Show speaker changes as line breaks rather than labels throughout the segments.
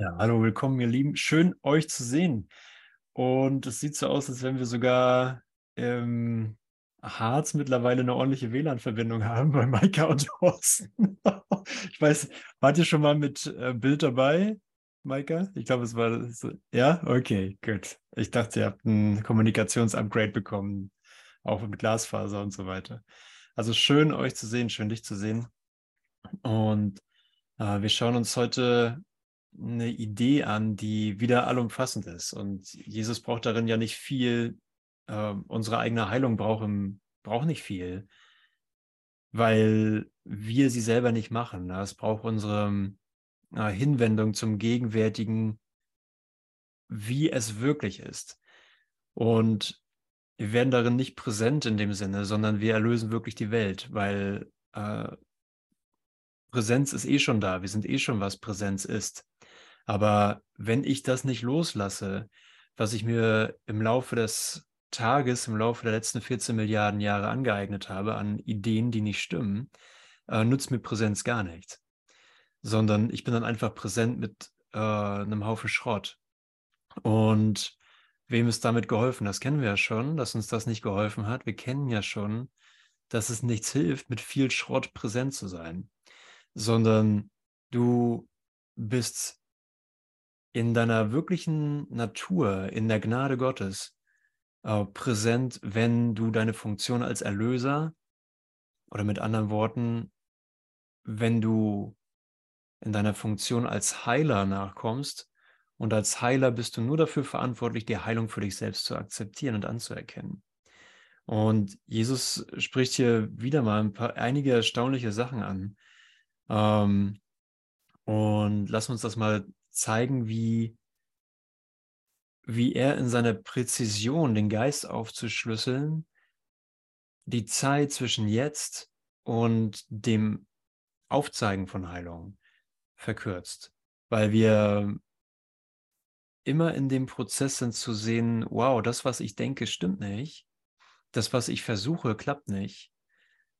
Ja, hallo, willkommen, ihr Lieben. Schön, euch zu sehen. Und es sieht so aus, als wenn wir sogar im Harz mittlerweile eine ordentliche WLAN-Verbindung haben bei Maika und Thorsten. ich weiß, wart ihr schon mal mit äh, Bild dabei, Maika? Ich glaube, es war. Ja, okay, gut. Ich dachte, ihr habt ein Kommunikationsupgrade bekommen, auch mit Glasfaser und so weiter. Also schön, euch zu sehen, schön, dich zu sehen. Und äh, wir schauen uns heute eine Idee an, die wieder allumfassend ist. Und Jesus braucht darin ja nicht viel. Äh, unsere eigene Heilung braucht, im, braucht nicht viel, weil wir sie selber nicht machen. Es braucht unsere äh, Hinwendung zum Gegenwärtigen, wie es wirklich ist. Und wir werden darin nicht präsent in dem Sinne, sondern wir erlösen wirklich die Welt, weil äh, Präsenz ist eh schon da. Wir sind eh schon, was Präsenz ist. Aber wenn ich das nicht loslasse, was ich mir im Laufe des Tages, im Laufe der letzten 14 Milliarden Jahre angeeignet habe an Ideen, die nicht stimmen, äh, nutzt mir Präsenz gar nichts. Sondern ich bin dann einfach präsent mit äh, einem Haufen Schrott. Und wem ist damit geholfen? Das kennen wir ja schon, dass uns das nicht geholfen hat. Wir kennen ja schon, dass es nichts hilft, mit viel Schrott präsent zu sein, sondern du bist in deiner wirklichen Natur, in der Gnade Gottes äh, präsent, wenn du deine Funktion als Erlöser oder mit anderen Worten, wenn du in deiner Funktion als Heiler nachkommst und als Heiler bist du nur dafür verantwortlich, die Heilung für dich selbst zu akzeptieren und anzuerkennen. Und Jesus spricht hier wieder mal ein paar, einige erstaunliche Sachen an. Ähm, und lass uns das mal zeigen, wie, wie er in seiner Präzision den Geist aufzuschlüsseln, die Zeit zwischen jetzt und dem Aufzeigen von Heilung verkürzt, weil wir immer in dem Prozess sind zu sehen, wow, das, was ich denke, stimmt nicht, das, was ich versuche, klappt nicht,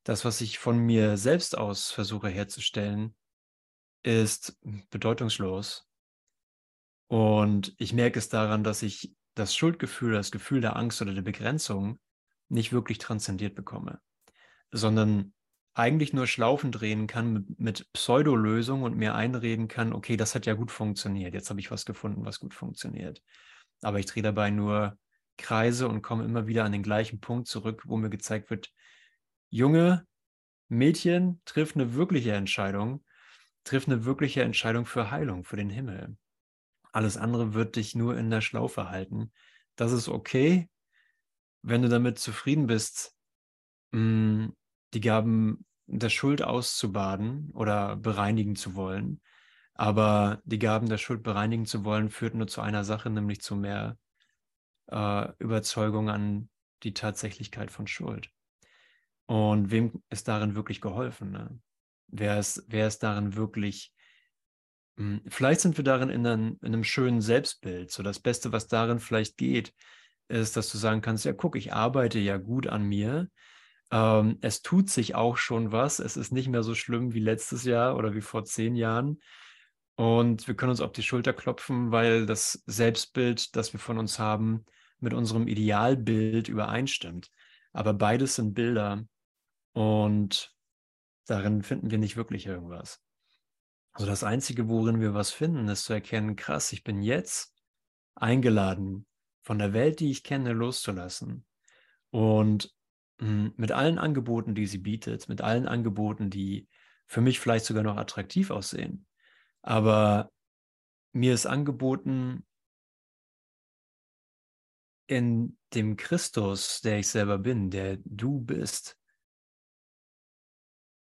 das, was ich von mir selbst aus versuche herzustellen, ist bedeutungslos. Und ich merke es daran, dass ich das Schuldgefühl, das Gefühl der Angst oder der Begrenzung nicht wirklich transzendiert bekomme, sondern eigentlich nur Schlaufen drehen kann mit, mit Pseudolösung und mir einreden kann, okay, das hat ja gut funktioniert, jetzt habe ich was gefunden, was gut funktioniert. Aber ich drehe dabei nur Kreise und komme immer wieder an den gleichen Punkt zurück, wo mir gezeigt wird, junge Mädchen trifft eine wirkliche Entscheidung, trifft eine wirkliche Entscheidung für Heilung, für den Himmel. Alles andere wird dich nur in der Schlaufe halten. Das ist okay, wenn du damit zufrieden bist, mm, die Gaben der Schuld auszubaden oder bereinigen zu wollen. Aber die Gaben der Schuld bereinigen zu wollen, führt nur zu einer Sache, nämlich zu mehr äh, Überzeugung an die Tatsächlichkeit von Schuld. Und wem ist darin wirklich geholfen? Ne? Wer, ist, wer ist darin wirklich hm, vielleicht sind wir darin in einem, in einem, schönen Selbstbild. So das Beste, was darin vielleicht geht, ist, dass du sagen kannst, ja, guck, ich arbeite ja gut an mir. Ähm, es tut sich auch schon was. Es ist nicht mehr so schlimm wie letztes Jahr oder wie vor zehn Jahren. Und wir können uns auf die Schulter klopfen, weil das Selbstbild, das wir von uns haben, mit unserem Idealbild übereinstimmt. Aber beides sind Bilder und darin finden wir nicht wirklich irgendwas. Also das Einzige, worin wir was finden, ist zu erkennen, krass, ich bin jetzt eingeladen, von der Welt, die ich kenne, loszulassen. Und hm, mit allen Angeboten, die sie bietet, mit allen Angeboten, die für mich vielleicht sogar noch attraktiv aussehen. Aber mir ist angeboten, in dem Christus, der ich selber bin, der du bist,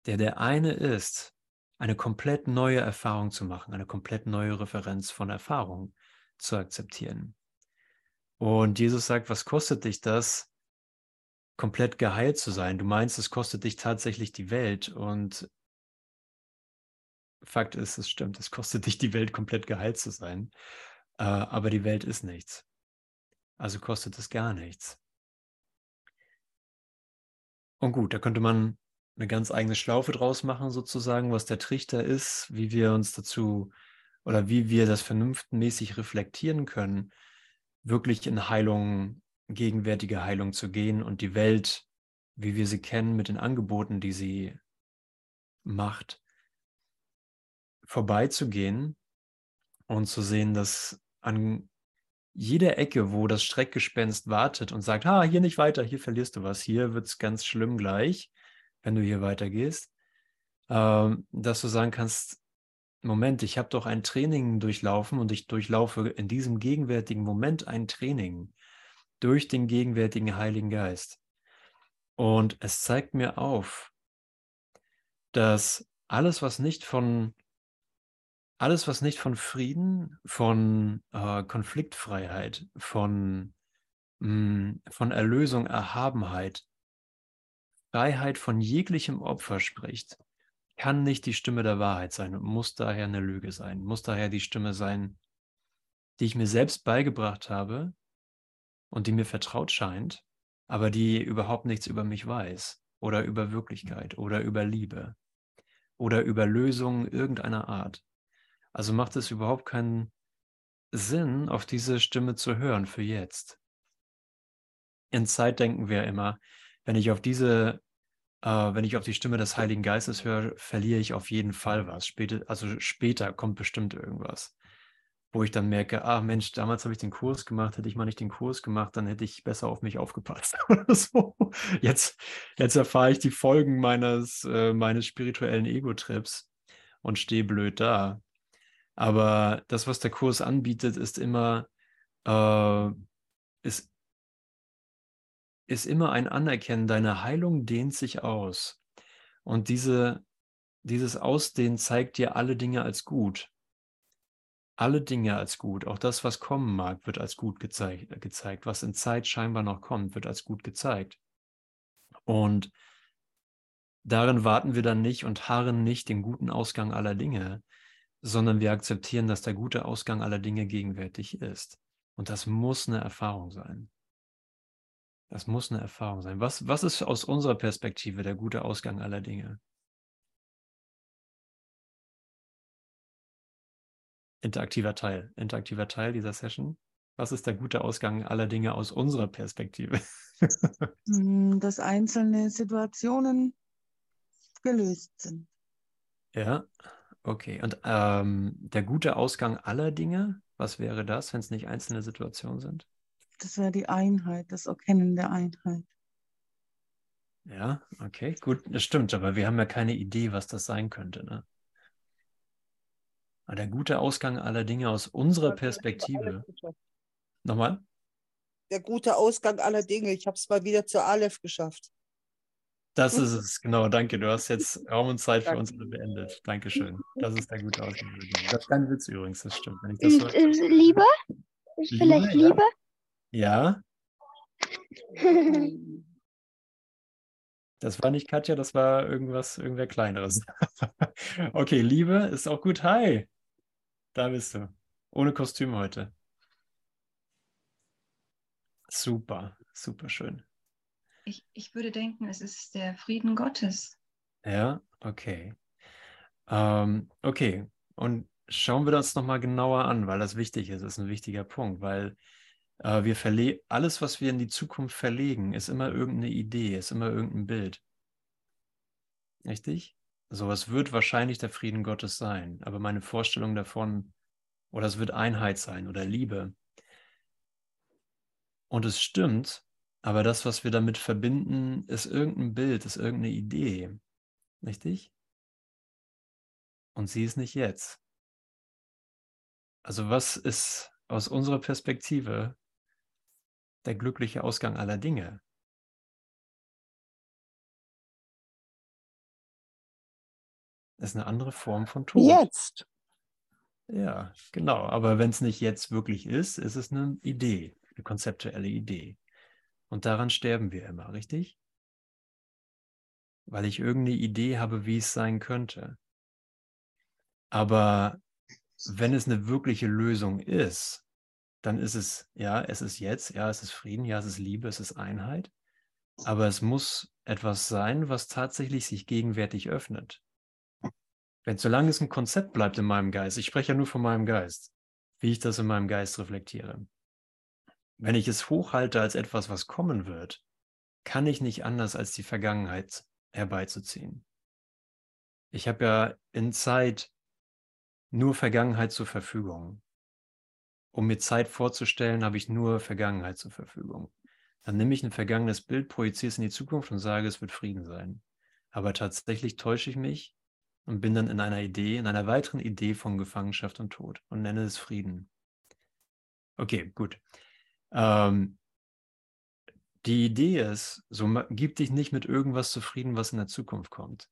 der der eine ist, eine komplett neue Erfahrung zu machen, eine komplett neue Referenz von Erfahrung zu akzeptieren. Und Jesus sagt, was kostet dich das, komplett geheilt zu sein? Du meinst, es kostet dich tatsächlich die Welt. Und Fakt ist, es stimmt, es kostet dich die Welt, komplett geheilt zu sein. Äh, aber die Welt ist nichts. Also kostet es gar nichts. Und gut, da könnte man eine ganz eigene Schlaufe draus machen, sozusagen, was der Trichter ist, wie wir uns dazu oder wie wir das vernunftmäßig reflektieren können, wirklich in Heilung, gegenwärtige Heilung zu gehen und die Welt, wie wir sie kennen, mit den Angeboten, die sie macht, vorbeizugehen und zu sehen, dass an jeder Ecke, wo das Streckgespenst wartet und sagt, ah, hier nicht weiter, hier verlierst du was, hier wird es ganz schlimm gleich, wenn du hier weitergehst, ähm, dass du sagen kannst, Moment, ich habe doch ein Training durchlaufen und ich durchlaufe in diesem gegenwärtigen Moment ein Training durch den gegenwärtigen Heiligen Geist. Und es zeigt mir auf, dass alles, was nicht von alles, was nicht von Frieden, von äh, Konfliktfreiheit, von, mh, hm, von Erlösung, Erhabenheit, Freiheit von jeglichem Opfer spricht, kann nicht die Stimme der Wahrheit sein und muss daher eine Lüge sein, muss daher die Stimme sein, die ich mir selbst beigebracht habe und die mir vertraut scheint, aber die überhaupt nichts über mich weiß oder über Wirklichkeit oder über Liebe oder über Lösungen irgendeiner Art. Also macht es überhaupt keinen Sinn, auf diese Stimme zu hören für jetzt. In Zeit denken wir immer, wenn ich auf diese, äh, wenn ich auf die Stimme des Heiligen Geistes höre, verliere ich auf jeden Fall was. Später, also später kommt bestimmt irgendwas, wo ich dann merke, ah Mensch, damals habe ich den Kurs gemacht, hätte ich mal nicht den Kurs gemacht, dann hätte ich besser auf mich aufgepasst oder so. Jetzt, jetzt erfahre ich die Folgen meines, äh, meines spirituellen Ego-Trips und stehe blöd da. Aber das, was der Kurs anbietet, ist immer, äh, ist, ist immer ein Anerkennen, deine Heilung dehnt sich aus. Und diese, dieses Ausdehnen zeigt dir alle Dinge als gut. Alle Dinge als gut. Auch das, was kommen mag, wird als gut gezeigt, gezeigt. Was in Zeit scheinbar noch kommt, wird als gut gezeigt. Und darin warten wir dann nicht und harren nicht den guten Ausgang aller Dinge, sondern wir akzeptieren, dass der gute Ausgang aller Dinge gegenwärtig ist. Und das muss eine Erfahrung sein. Das muss eine Erfahrung sein. Was, was ist aus unserer Perspektive der gute Ausgang aller Dinge? Interaktiver Teil. Interaktiver Teil dieser Session. Was ist der gute Ausgang aller Dinge aus unserer Perspektive?
Hm, dass einzelne Situationen gelöst sind.
Ja, Okay, und ähm, der gute Ausgang aller Dinge, was wäre das, wenn es nicht einzelne Situationen sind?
Das wäre die Einheit, das Erkennen der Einheit.
Ja, okay, gut, das stimmt, aber wir haben ja keine Idee, was das sein könnte. Ne? Aber der gute Ausgang aller Dinge aus unserer Perspektive. Nochmal?
Der gute Ausgang aller Dinge. Ich habe es mal wieder zu Aleph geschafft.
Das ist es, genau, danke. Du hast jetzt Raum und Zeit für uns alle beendet. Dankeschön. Das ist der gute Ausgang. Das ist kein Witz übrigens, das stimmt. Wenn ich das
so ist Liebe? Ist Liebe, vielleicht Liebe?
Ja. Das war nicht Katja, das war irgendwas, irgendwer Kleineres. okay, Liebe ist auch gut. Hi. Da bist du. Ohne Kostüm heute. Super, super schön.
Ich, ich würde denken, es ist der Frieden Gottes.
Ja, okay. Ähm, okay, und schauen wir das nochmal genauer an, weil das wichtig ist. Das ist ein wichtiger Punkt, weil wir verle alles, was wir in die Zukunft verlegen, ist immer irgendeine Idee, ist immer irgendein Bild. Richtig? So, es wird wahrscheinlich der Frieden Gottes sein, aber meine Vorstellung davon, oder es wird Einheit sein oder Liebe. Und es stimmt, aber das, was wir damit verbinden, ist irgendein Bild, ist irgendeine Idee. Richtig? Und sie ist nicht jetzt. Also was ist aus unserer Perspektive der glückliche Ausgang aller Dinge? Das ist eine andere Form von Tod.
Jetzt.
Ja, genau. Aber wenn es nicht jetzt wirklich ist, ist es eine Idee, eine konzeptuelle Idee. Und daran sterben wir immer, richtig? Weil ich irgendeine Idee habe, wie es sein könnte. Aber wenn es eine wirkliche Lösung ist, dann ist es, ja, es ist jetzt, ja, es ist Frieden, ja, es ist Liebe, es ist Einheit. Aber es muss etwas sein, was tatsächlich sich gegenwärtig öffnet. Wenn solange es ein Konzept bleibt in meinem Geist, ich spreche ja nur von meinem Geist, wie ich das in meinem Geist reflektiere. Wenn ich es hochhalte als etwas, was kommen wird, kann ich nicht anders als die Vergangenheit herbeizuziehen. Ich habe ja in Zeit nur Vergangenheit zur Verfügung. Um mir Zeit vorzustellen, habe ich nur Vergangenheit zur Verfügung. Dann nehme ich ein vergangenes Bild, projiziere es in die Zukunft und sage, es wird Frieden sein. Aber tatsächlich täusche ich mich und bin dann in einer Idee, in einer weiteren Idee von Gefangenschaft und Tod und nenne es Frieden. Okay, gut. Ähm, die Idee ist, so gib dich nicht mit irgendwas zufrieden, was in der Zukunft kommt.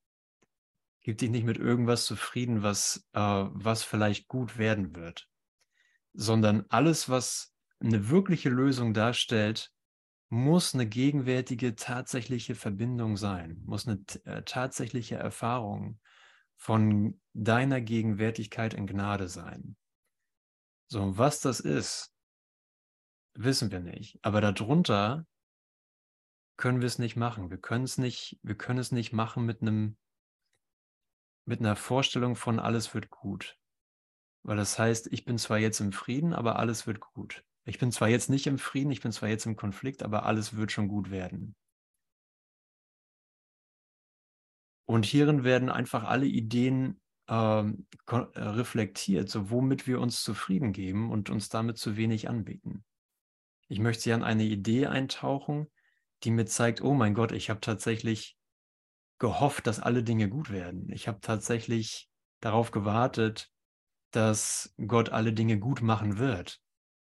Gib dich nicht mit irgendwas zufrieden, was, äh, was vielleicht gut werden wird, sondern alles, was eine wirkliche Lösung darstellt, muss eine gegenwärtige, tatsächliche Verbindung sein, muss eine äh, tatsächliche Erfahrung von deiner Gegenwärtigkeit in Gnade sein. So, was das ist, wissen wir nicht. Aber darunter können wir es nicht machen. Wir können es nicht, wir können es nicht machen mit einem, mit einer Vorstellung von alles wird gut. Weil das heißt, ich bin zwar jetzt im Frieden, aber alles wird gut. Ich bin zwar jetzt nicht im Frieden, ich bin zwar jetzt im Konflikt, aber alles wird schon gut werden. Und hierin werden einfach alle Ideen ähm, äh, reflektiert, so womit wir uns zufrieden geben und uns damit zu wenig anbieten. Ich möchte ja in eine Idee eintauchen, die mir zeigt, oh mein Gott, ich habe tatsächlich gehofft, dass alle Dinge gut werden. Ich habe tatsächlich darauf gewartet, dass Gott alle Dinge gut machen wird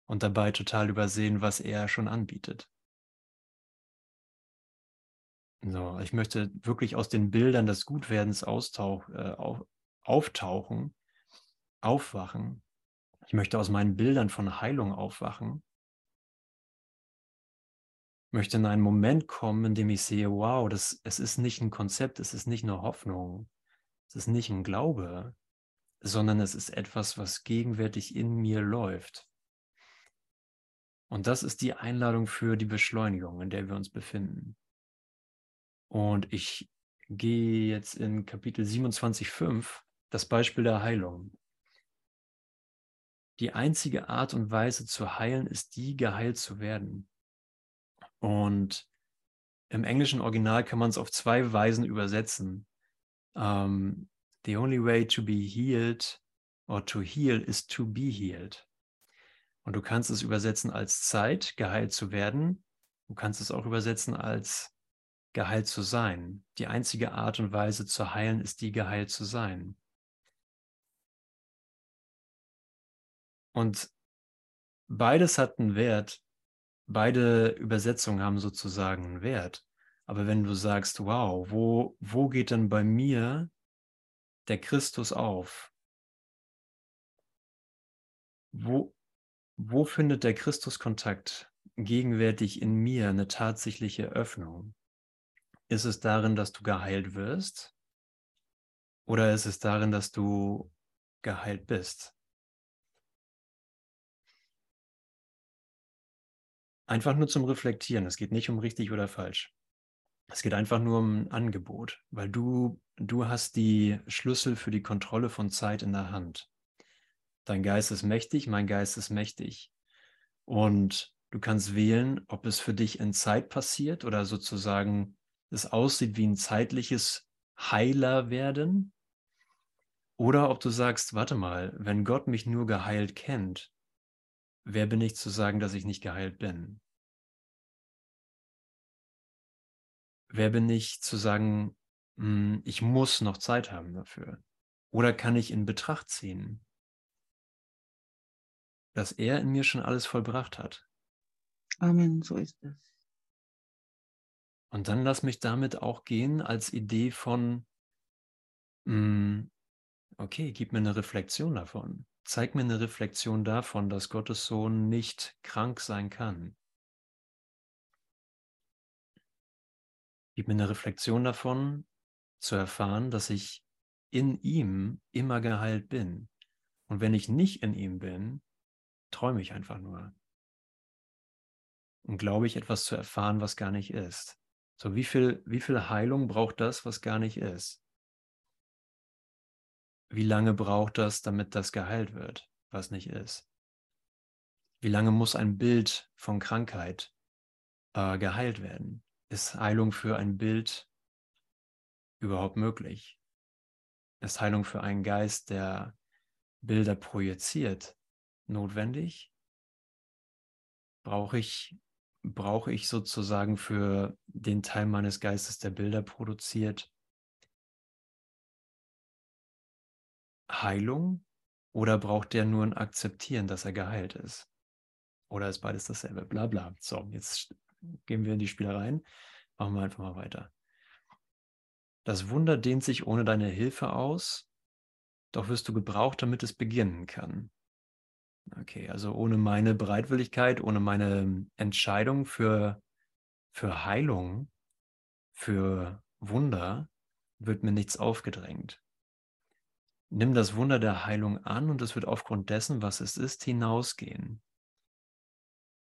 und dabei total übersehen, was er schon anbietet. So, ich möchte wirklich aus den Bildern des Gutwerdens äh, auf, auftauchen, aufwachen. Ich möchte aus meinen Bildern von Heilung aufwachen. Ich möchte in einen Moment kommen, in dem ich sehe, wow, das, es ist nicht ein Konzept, es ist nicht eine Hoffnung, es ist nicht ein Glaube, sondern es ist etwas, was gegenwärtig in mir läuft. Und das ist die Einladung für die Beschleunigung, in der wir uns befinden. Und ich gehe jetzt in Kapitel 27.5, das Beispiel der Heilung. Die einzige Art und Weise zu heilen ist die, geheilt zu werden. Und im englischen Original kann man es auf zwei Weisen übersetzen. Ähm, the only way to be healed or to heal is to be healed. Und du kannst es übersetzen als Zeit, geheilt zu werden. Du kannst es auch übersetzen als geheilt zu sein. Die einzige Art und Weise zu heilen ist die, geheilt zu sein. Und beides hat einen Wert. Beide Übersetzungen haben sozusagen einen Wert. Aber wenn du sagst, wow, wo, wo geht denn bei mir der Christus auf? Wo, wo findet der Christuskontakt gegenwärtig in mir eine tatsächliche Öffnung? Ist es darin, dass du geheilt wirst? Oder ist es darin, dass du geheilt bist? Einfach nur zum Reflektieren. Es geht nicht um richtig oder falsch. Es geht einfach nur um ein Angebot, weil du, du hast die Schlüssel für die Kontrolle von Zeit in der Hand. Dein Geist ist mächtig, mein Geist ist mächtig. Und du kannst wählen, ob es für dich in Zeit passiert oder sozusagen es aussieht wie ein zeitliches Heiler werden. Oder ob du sagst, warte mal, wenn Gott mich nur geheilt kennt, wer bin ich zu sagen, dass ich nicht geheilt bin? Wer bin ich zu sagen, ich muss noch Zeit haben dafür? Oder kann ich in Betracht ziehen, dass er in mir schon alles vollbracht hat?
Amen, so ist es.
Und dann lass mich damit auch gehen als Idee von, hm, okay, gib mir eine Reflexion davon. Zeig mir eine Reflexion davon, dass Gottes Sohn nicht krank sein kann. Gib mir eine Reflexion davon, zu erfahren, dass ich in ihm immer geheilt bin. Und wenn ich nicht in ihm bin, träume ich einfach nur. Und glaube ich etwas zu erfahren, was gar nicht ist. So, wie viel, wie viel Heilung braucht das, was gar nicht ist? wie lange braucht das, damit das geheilt wird, was nicht ist? Wie lange muss ein Bild von Krankheit äh, geheilt werden? Ist Heilung für ein Bild überhaupt möglich? Ist Heilung für einen Geist, der Bilder projiziert, notwendig? Brauche ich, brauche ich sozusagen für den Teil meines Geistes, der Bilder produziert, Heilung oder braucht der nur ein Akzeptieren, dass er geheilt ist? Oder ist beides dasselbe? Bla bla. So, jetzt gehen wir in die Spielereien. Machen wir einfach mal weiter. Das Wunder dehnt sich ohne deine Hilfe aus, doch wirst du gebraucht, damit es beginnen kann. Okay, also ohne meine Bereitwilligkeit, ohne meine Entscheidung für, für Heilung, für Wunder, wird mir nichts aufgedrängt. Nimm das Wunder der Heilung an und es wird aufgrund dessen, was es ist, hinausgehen.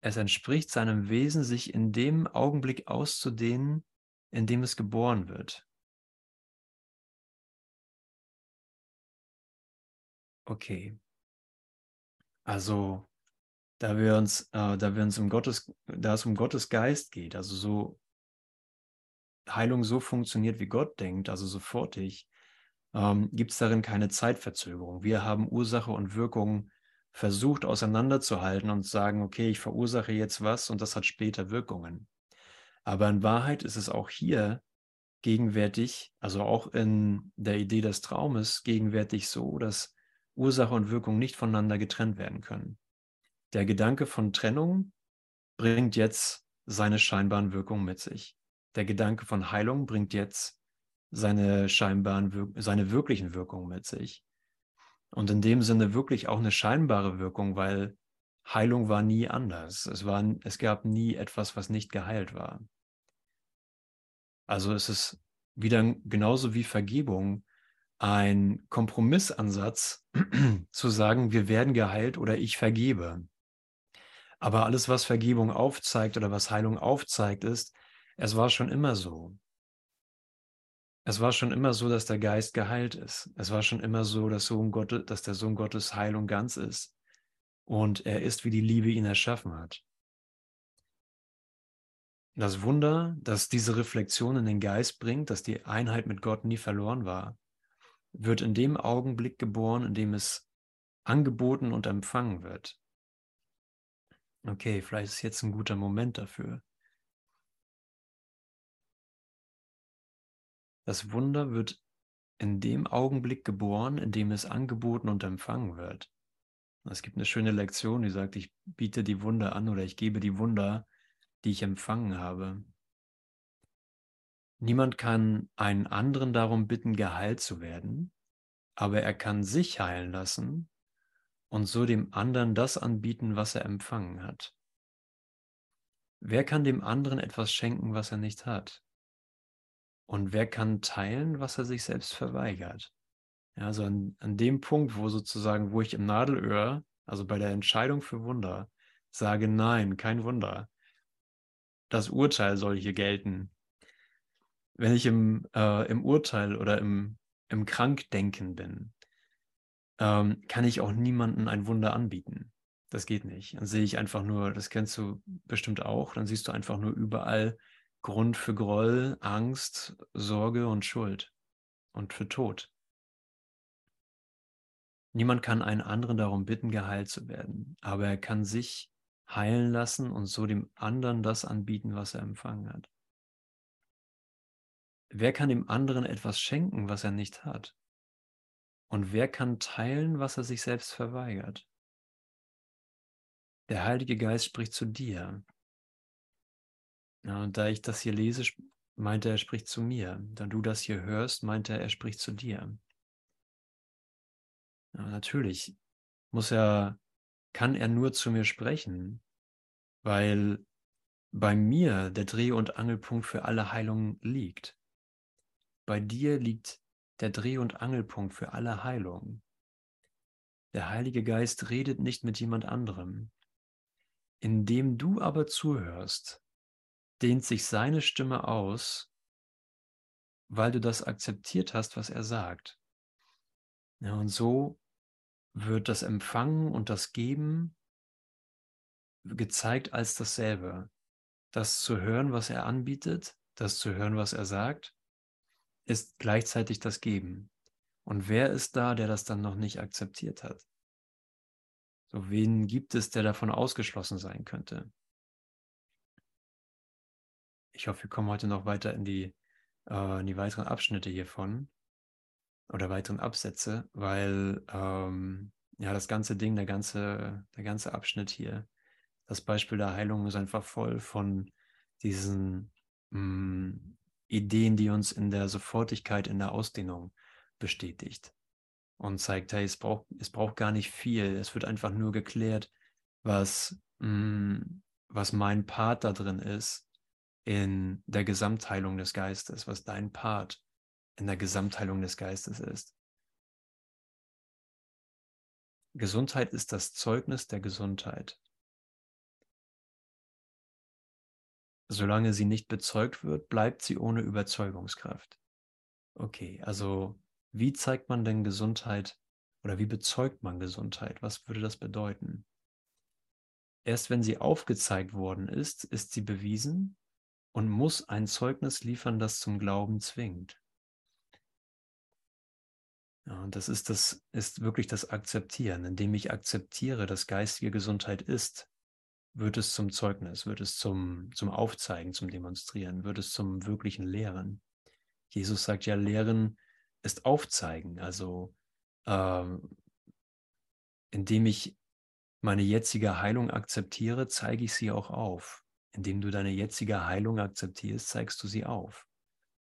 Es entspricht seinem Wesen, sich in dem Augenblick auszudehnen, in dem es geboren wird. Okay. Also, da wir uns, äh, da wir uns um Gottes, da es um Gottes Geist geht, also so Heilung so funktioniert, wie Gott denkt, also sofortig, ähm, gibt es darin keine Zeitverzögerung. Wir haben Ursache und Wirkung versucht auseinanderzuhalten und sagen, okay, ich verursache jetzt was und das hat später Wirkungen. Aber in Wahrheit ist es auch hier gegenwärtig, also auch in der Idee des Traumes, gegenwärtig so, dass Ursache und Wirkung nicht voneinander getrennt werden können. Der Gedanke von Trennung bringt jetzt seine scheinbaren Wirkungen mit sich. Der Gedanke von Heilung bringt jetzt seine scheinbaren, seine wirklichen Wirkungen mit sich. Und in dem Sinne wirklich auch eine scheinbare Wirkung, weil Heilung war nie anders. Es, war, es gab nie etwas, was nicht geheilt war. Also es ist wieder genauso wie Vergebung ein Kompromissansatz zu sagen, wir werden geheilt oder ich vergebe. Aber alles, was Vergebung aufzeigt oder was Heilung aufzeigt, ist, es war schon immer so. Es war schon immer so, dass der Geist geheilt ist. Es war schon immer so, dass, Sohn Gottes, dass der Sohn Gottes heil und ganz ist. Und er ist, wie die Liebe ihn erschaffen hat. Das Wunder, dass diese Reflexion in den Geist bringt, dass die Einheit mit Gott nie verloren war, wird in dem Augenblick geboren, in dem es angeboten und empfangen wird. Okay, vielleicht ist jetzt ein guter Moment dafür. Das Wunder wird in dem Augenblick geboren, in dem es angeboten und empfangen wird. Es gibt eine schöne Lektion, die sagt, ich biete die Wunder an oder ich gebe die Wunder, die ich empfangen habe. Niemand kann einen anderen darum bitten, geheilt zu werden, aber er kann sich heilen lassen und so dem anderen das anbieten, was er empfangen hat. Wer kann dem anderen etwas schenken, was er nicht hat? Und wer kann teilen, was er sich selbst verweigert? Ja, also an, an dem Punkt, wo sozusagen, wo ich im Nadelöhr, also bei der Entscheidung für Wunder, sage, nein, kein Wunder. Das Urteil soll hier gelten. Wenn ich im, äh, im Urteil oder im, im Krankdenken bin, ähm, kann ich auch niemandem ein Wunder anbieten. Das geht nicht. Dann sehe ich einfach nur, das kennst du bestimmt auch, dann siehst du einfach nur überall Grund für Groll, Angst, Sorge und Schuld und für Tod. Niemand kann einen anderen darum bitten, geheilt zu werden, aber er kann sich heilen lassen und so dem anderen das anbieten, was er empfangen hat. Wer kann dem anderen etwas schenken, was er nicht hat? Und wer kann teilen, was er sich selbst verweigert? Der Heilige Geist spricht zu dir, ja, und da ich das hier lese, meint er, er spricht zu mir. Da du das hier hörst, meint er, er spricht zu dir. Ja, natürlich muss er, kann er nur zu mir sprechen, weil bei mir der Dreh- und Angelpunkt für alle Heilung liegt. Bei dir liegt der Dreh- und Angelpunkt für alle Heilung. Der Heilige Geist redet nicht mit jemand anderem. Indem du aber zuhörst, dehnt sich seine Stimme aus, weil du das akzeptiert hast, was er sagt. Ja, und so wird das Empfangen und das Geben gezeigt als dasselbe. Das zu hören, was er anbietet, das zu hören, was er sagt, ist gleichzeitig das Geben. Und wer ist da, der das dann noch nicht akzeptiert hat? So, wen gibt es, der davon ausgeschlossen sein könnte? Ich hoffe, wir kommen heute noch weiter in die, äh, in die weiteren Abschnitte hiervon oder weiteren Absätze, weil ähm, ja das ganze Ding, der ganze, der ganze Abschnitt hier, das Beispiel der Heilung ist einfach voll von diesen mh, mm, Ideen, die uns in der Sofortigkeit, in der Ausdehnung bestätigt und zeigt, hey, es braucht, es braucht gar nicht viel. Es wird einfach nur geklärt, was, mh, mm, was mein Part da drin ist in der Gesamtheilung des Geistes, was dein Part in der Gesamtheilung des Geistes ist. Gesundheit ist das Zeugnis der Gesundheit. Solange sie nicht bezeugt wird, bleibt sie ohne Überzeugungskraft. Okay, also wie zeigt man denn Gesundheit oder wie bezeugt man Gesundheit? Was würde das bedeuten? Erst wenn sie aufgezeigt worden ist, ist sie bewiesen und muss ein Zeugnis liefern, das zum Glauben zwingt. Ja, und das ist, das ist wirklich das Akzeptieren. Indem ich akzeptiere, dass geistige Gesundheit ist, wird es zum Zeugnis, wird es zum, zum Aufzeigen, zum Demonstrieren, wird es zum wirklichen Lehren. Jesus sagt ja, Lehren ist Aufzeigen. Also ähm, indem ich meine jetzige Heilung akzeptiere, zeige ich sie auch auf. Indem du deine jetzige Heilung akzeptierst, zeigst du sie auf.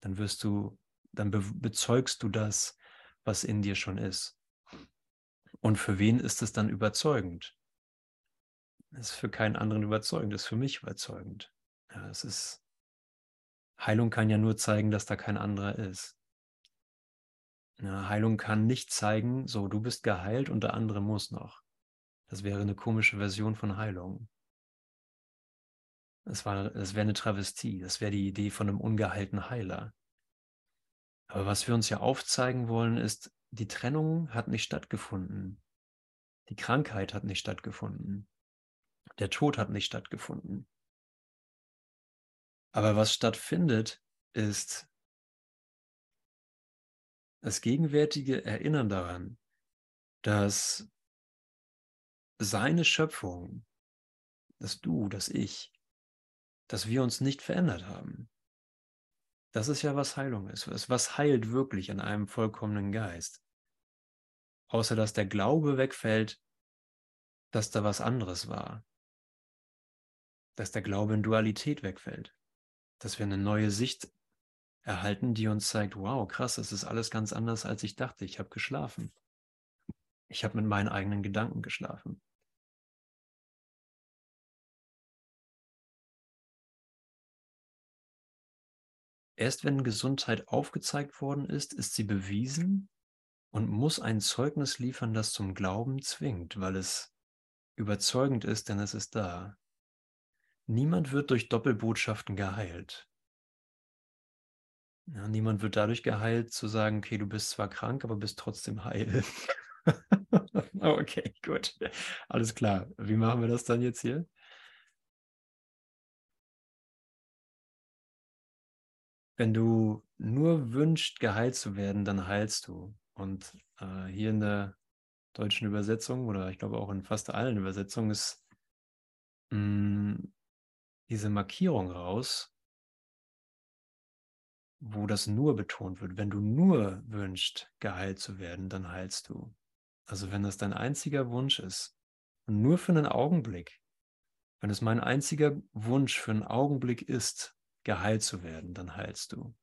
Dann wirst du, dann be bezeugst du das, was in dir schon ist. Und für wen ist es dann überzeugend? Ist für keinen anderen überzeugend, ist für mich überzeugend. Ja, es ist, Heilung kann ja nur zeigen, dass da kein anderer ist. Ja, Heilung kann nicht zeigen, so, du bist geheilt und der andere muss noch. Das wäre eine komische Version von Heilung. Das, das wäre eine Travestie, das wäre die Idee von einem ungeheilten Heiler. Aber was wir uns ja aufzeigen wollen, ist, die Trennung hat nicht stattgefunden. Die Krankheit hat nicht stattgefunden. Der Tod hat nicht stattgefunden. Aber was stattfindet, ist das gegenwärtige Erinnern daran, dass seine Schöpfung, dass du, dass ich, dass wir uns nicht verändert haben. Das ist ja, was Heilung ist. Was heilt wirklich in einem vollkommenen Geist? Außer dass der Glaube wegfällt, dass da was anderes war. Dass der Glaube in Dualität wegfällt. Dass wir eine neue Sicht erhalten, die uns zeigt, wow, krass, das ist alles ganz anders, als ich dachte. Ich habe geschlafen. Ich habe mit meinen eigenen Gedanken geschlafen. Erst wenn Gesundheit aufgezeigt worden ist, ist sie bewiesen und muss ein Zeugnis liefern, das zum Glauben zwingt, weil es überzeugend ist, denn es ist da. Niemand wird durch Doppelbotschaften geheilt. Ja, niemand wird dadurch geheilt, zu sagen, okay, du bist zwar krank, aber bist trotzdem heil. okay, gut. Alles klar. Wie machen wir das dann jetzt hier? wenn du nur wünschst, geheilt zu werden, dann heilst du. Und äh, hier in der deutschen Übersetzung oder ich glaube auch in fast allen Übersetzungen ist mh, mm, diese Markierung raus, wo das nur betont wird. Wenn du nur wünschst, geheilt zu werden, dann heilst du. Also wenn das dein einziger Wunsch ist und nur für einen Augenblick, wenn es mein einziger Wunsch für einen Augenblick ist, geheilt zu werden, dann heilst du.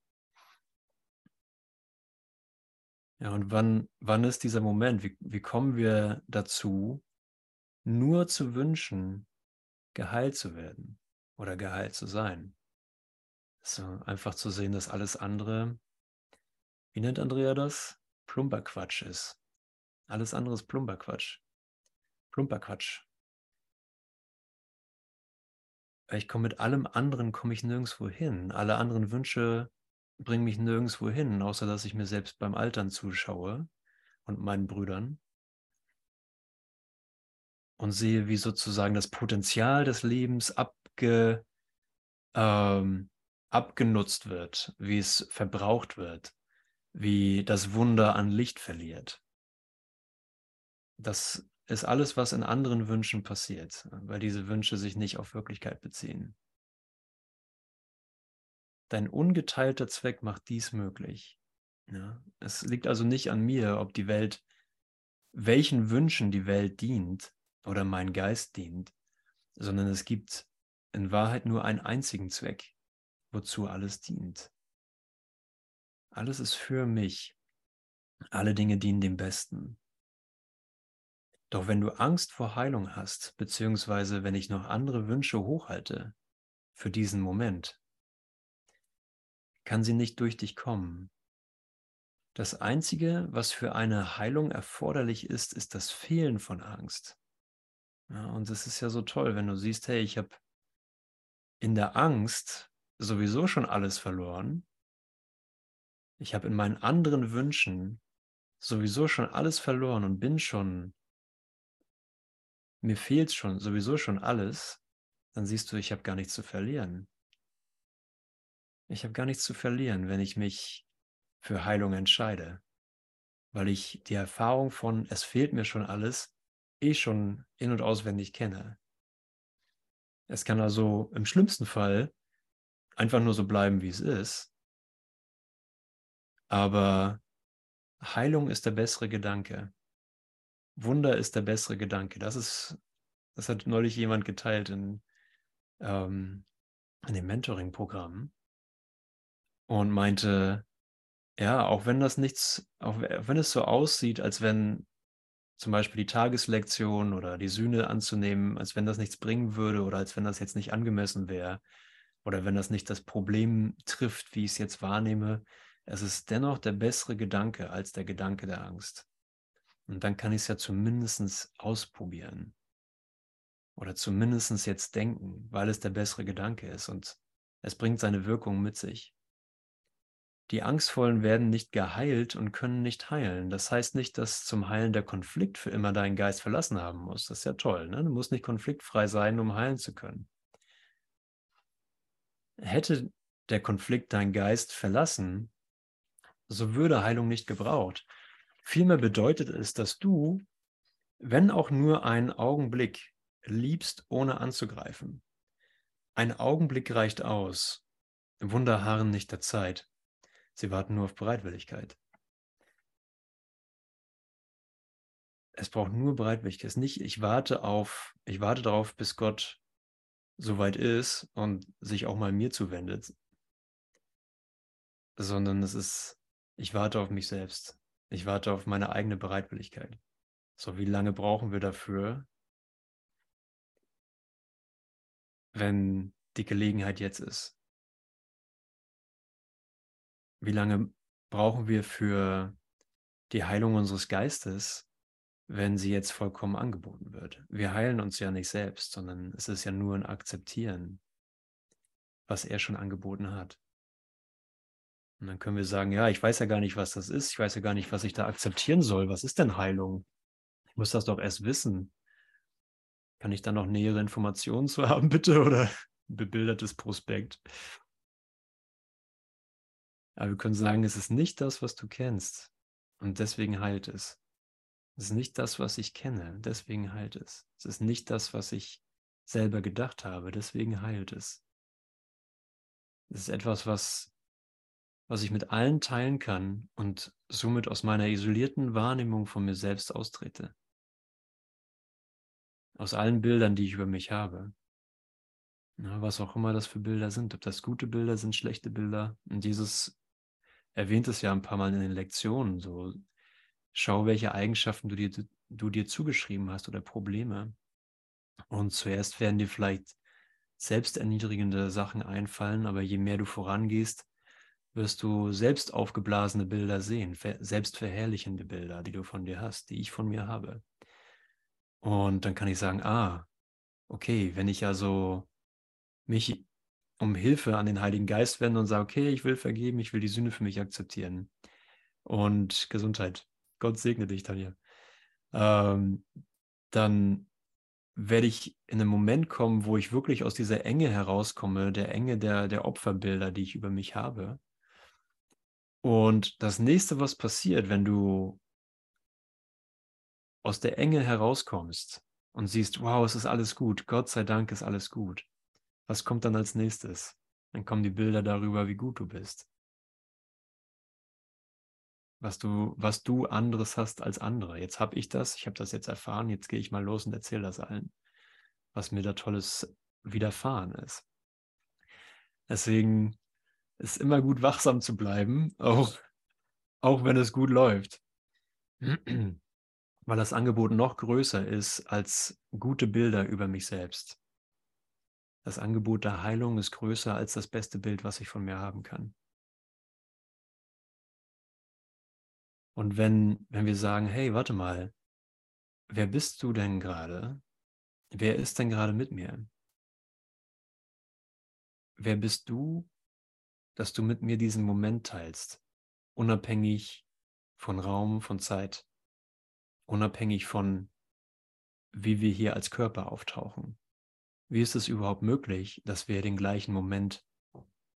Ja, und wann, wann ist dieser Moment? Wie, wie kommen wir dazu, nur zu wünschen, geheilt zu werden oder geheilt zu sein? So, einfach zu sehen, dass alles andere, wie nennt Andrea das? Plumperquatsch ist. Alles andere ist Plumperquatsch. Plumperquatsch ich komme mit allem anderen komme ich nirgendwo hin. Alle anderen Wünsche bringen mich nirgendwo hin, außer dass ich mir selbst beim Altern zuschaue und meinen Brüdern und sehe, wie sozusagen das Potenzial des Lebens abge, ähm, abgenutzt wird, wie es verbraucht wird, wie das Wunder an Licht verliert. Das ist alles, was in anderen Wünschen passiert, weil diese Wünsche sich nicht auf Wirklichkeit beziehen. Dein ungeteilter Zweck macht dies möglich. Ja, es liegt also nicht an mir, ob die Welt, welchen Wünschen die Welt dient oder mein Geist dient, sondern es gibt in Wahrheit nur einen einzigen Zweck, wozu alles dient. Alles ist für mich. Alle Dinge dienen dem Besten. Doch wenn du Angst vor Heilung hast, beziehungsweise wenn ich noch andere Wünsche hochhalte für diesen Moment, kann sie nicht durch dich kommen. Das Einzige, was für eine Heilung erforderlich ist, ist das Fehlen von Angst. Ja, und es ist ja so toll, wenn du siehst, hey, ich habe in der Angst sowieso schon alles verloren. Ich habe in meinen anderen Wünschen sowieso schon alles verloren und bin schon, mir fehlt schon sowieso schon alles, dann siehst du, ich habe gar nichts zu verlieren. Ich habe gar nichts zu verlieren, wenn ich mich für Heilung entscheide, weil ich die Erfahrung von, es fehlt mir schon alles, eh schon in- und auswendig kenne. Es kann also im schlimmsten Fall einfach nur so bleiben, wie es ist, aber Heilung ist der bessere Gedanke. Wunder ist der bessere Gedanke. Das ist, das hat neulich jemand geteilt in, ähm, in dem Mentoring-Programm und meinte, ja, auch wenn das nichts, auch wenn es so aussieht, als wenn zum Beispiel die Tageslektion oder die Sühne anzunehmen, als wenn das nichts bringen würde oder als wenn das jetzt nicht angemessen wäre oder wenn das nicht das Problem trifft, wie ich es jetzt wahrnehme, es ist dennoch der bessere Gedanke als der Gedanke der Angst. Und dann kann ich es ja zumindest ausprobieren oder zumindest jetzt denken, weil es der bessere Gedanke ist und es bringt seine Wirkung mit sich. Die Angstvollen werden nicht geheilt und können nicht heilen. Das heißt nicht, dass zum Heilen der Konflikt für immer deinen Geist verlassen haben muss. Das ist ja toll. Ne? Du musst nicht konfliktfrei sein, um heilen zu können. Hätte der Konflikt deinen Geist verlassen, so würde Heilung nicht gebraucht. Vielmehr bedeutet es, dass du, wenn auch nur einen Augenblick, liebst, ohne anzugreifen. Ein Augenblick reicht aus. Wunder harren nicht der Zeit. Sie warten nur auf Bereitwilligkeit. Es braucht nur Bereitwilligkeit. Es ist nicht, ich warte auf, ich warte darauf, bis Gott soweit ist und sich auch mal mir zuwendet. Sondern es ist, ich warte auf mich selbst. Ich warte auf meine eigene Bereitwilligkeit. So, wie lange brauchen wir dafür, wenn die Gelegenheit jetzt ist? Wie lange brauchen wir für die Heilung unseres Geistes, wenn sie jetzt vollkommen angeboten wird? Wir heilen uns ja nicht selbst, sondern es ist ja nur ein Akzeptieren, was er schon angeboten hat. Und dann können wir sagen, ja, ich weiß ja gar nicht, was das ist. Ich weiß ja gar nicht, was ich da akzeptieren soll. Was ist denn Heilung? Ich muss das doch erst wissen. Kann ich da noch nähere Informationen zu haben, bitte? Oder ein bebildertes Prospekt? Aber wir können sagen, es ist nicht das, was du kennst. Und deswegen heilt es. Es ist nicht das, was ich kenne. Deswegen heilt es. Es ist nicht das, was ich selber gedacht habe. Deswegen heilt es. Es ist etwas, was, was ich mit allen teilen kann und somit aus meiner isolierten Wahrnehmung von mir selbst austrete. Aus allen Bildern, die ich über mich habe. Ja, was auch immer das für Bilder sind, ob das gute Bilder sind, schlechte Bilder. Und Jesus erwähnt es ja ein paar Mal in den Lektionen, so schau, welche Eigenschaften du dir, du dir zugeschrieben hast oder Probleme. Und zuerst werden dir vielleicht selbsterniedrigende Sachen einfallen, aber je mehr du vorangehst, wirst du selbst aufgeblasene Bilder sehen, selbstverherrlichende Bilder, die du von dir hast, die ich von mir habe. Und dann kann ich sagen, ah, okay, wenn ich also mich um Hilfe an den Heiligen Geist wende und sage, okay, ich will vergeben, ich will die Sünde für mich akzeptieren und Gesundheit. Gott segne dich, Tanja. Ähm, dann werde ich in einen Moment kommen, wo ich wirklich aus dieser Enge herauskomme, der Enge der, der Opferbilder, die ich über mich habe. Und das nächste, was passiert, wenn du aus der Enge herauskommst und siehst, wow, es ist alles gut, Gott sei Dank ist alles gut. Was kommt dann als nächstes? Dann kommen die Bilder darüber, wie gut du bist. Was du, was du anderes hast als andere. Jetzt habe ich das, ich habe das jetzt erfahren, jetzt gehe ich mal los und erzähle das allen, was mir da Tolles widerfahren ist. Deswegen ist immer gut, wachsam zu bleiben, auch, auch wenn es gut läuft. Weil das Angebot noch größer ist als gute Bilder über mich selbst. Das Angebot der Heilung ist größer als das beste Bild, was ich von mir haben kann. Und wenn, wenn wir sagen, hey, warte mal, wer bist du denn gerade? Wer ist denn gerade mit mir? Wer bist du, dass du mit mir diesen Moment teilst, unabhängig von Raum, von Zeit, unabhängig von, wie wir hier als Körper auftauchen? Wie ist es überhaupt möglich, dass wir den gleichen Moment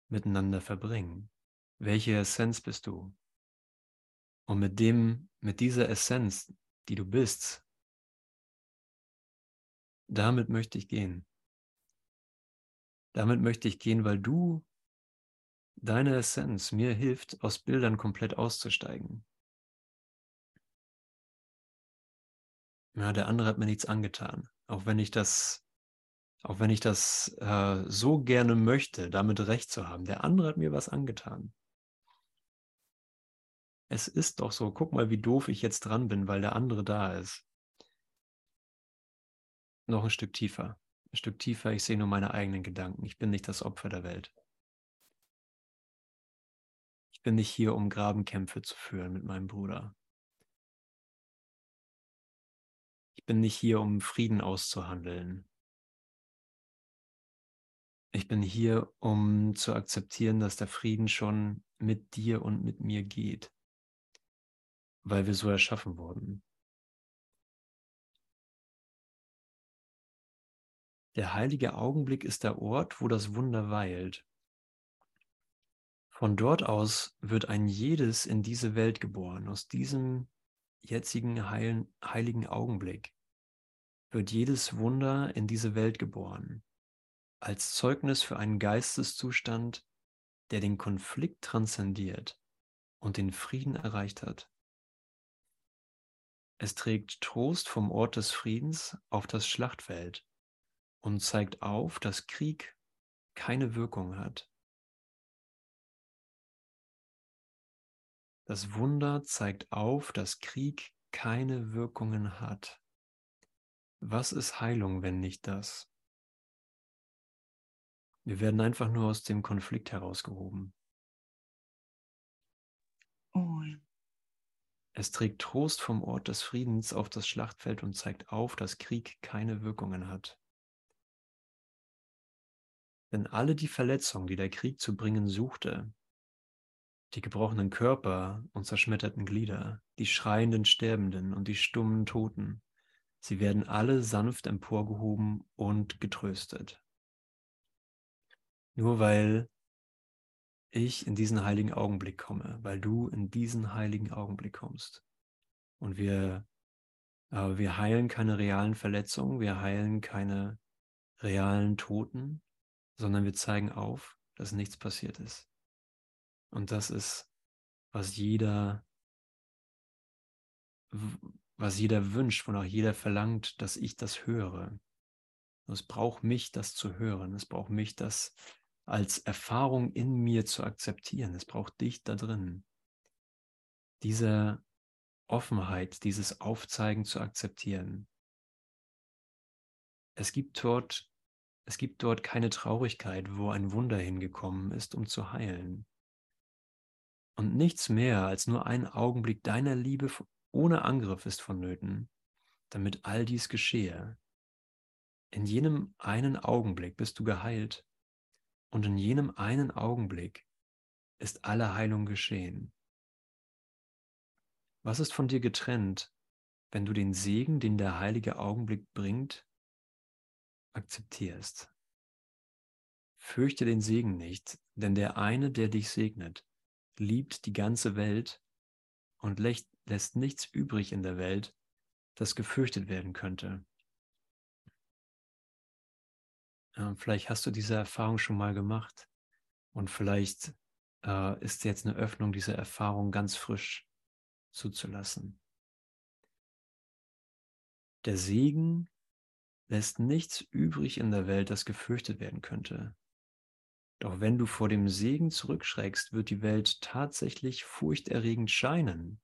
miteinander verbringen? Welche Essenz bist du? Und mit dem, mit dieser Essenz, die du bist, damit möchte ich gehen. Damit möchte ich gehen, weil du, deine Essenz mir hilft, aus Bildern komplett auszusteigen. Ja, der andere hat mir nichts angetan, auch wenn ich das auch wenn ich das äh, so gerne möchte, damit recht zu haben. Der andere hat mir was angetan. Es ist doch so, guck mal, wie doof ich jetzt dran bin, weil der andere da ist. Noch ein Stück tiefer. Ein Stück tiefer, ich sehe nur meine eigenen Gedanken. Ich bin nicht das Opfer der Welt. Ich bin nicht hier, um Grabenkämpfe zu führen mit meinem Bruder. Ich bin nicht hier, um Frieden auszuhandeln. Ich bin hier, um zu akzeptieren, dass der Frieden schon mit dir und mit mir geht, weil wir so erschaffen wurden. Der heilige Augenblick ist der Ort, wo das Wunder weilt. Von dort aus wird ein jedes in diese Welt geboren. Aus diesem jetzigen heilen, heiligen Augenblick wird jedes Wunder in diese Welt geboren als Zeugnis für einen Geisteszustand, der den Konflikt transzendiert und den Frieden erreicht hat. Es trägt Trost vom Ort des Friedens auf das Schlachtfeld und zeigt auf, dass Krieg keine Wirkung hat. Das Wunder zeigt auf, dass Krieg keine Wirkungen hat. Was ist Heilung, wenn nicht das? Wir werden einfach nur aus dem Konflikt herausgehoben.
Oh.
Es trägt Trost vom Ort des Friedens auf das Schlachtfeld und zeigt auf, dass Krieg keine Wirkungen hat. Denn alle die Verletzungen, die der Krieg zu bringen suchte, die gebrochenen Körper und zerschmetterten Glieder, die schreienden Sterbenden und die stummen Toten, sie werden alle sanft emporgehoben und getröstet. Nur weil ich in diesen heiligen Augenblick komme, weil du in diesen heiligen Augenblick kommst. Und wir, äh, wir heilen keine realen Verletzungen, wir heilen keine realen Toten, sondern wir zeigen auf, dass nichts passiert ist. Und das ist, was jeder, was jeder wünscht, wonach jeder verlangt, dass ich das höre. es braucht mich, das zu hören. Es braucht mich, das als Erfahrung in mir zu akzeptieren. Es braucht dich da drin. Diese Offenheit, dieses Aufzeigen zu akzeptieren. Es gibt dort, es gibt dort keine Traurigkeit, wo ein Wunder hingekommen ist, um zu heilen. Und nichts mehr als nur ein Augenblick deiner Liebe ohne Angriff ist vonnöten, damit all dies geschehe. In jenem einen Augenblick bist du geheilt und in jenem einen Augenblick ist alle Heilung geschehen. Was ist von dir getrennt, wenn du den Segen, den der heilige Augenblick bringt, akzeptierst? Fürchte den Segen nicht, denn der eine, der dich segnet, liebt die ganze Welt und lässt nichts übrig in der Welt, das gefürchtet werden könnte. Vielleicht hast du diese Erfahrung schon mal gemacht und vielleicht äh, ist jetzt eine Öffnung, diese Erfahrung ganz frisch zuzulassen. Der Segen lässt nichts übrig in der Welt, das gefürchtet werden könnte. Doch wenn du vor dem Segen zurückschreckst, wird die Welt tatsächlich furchterregend scheinen.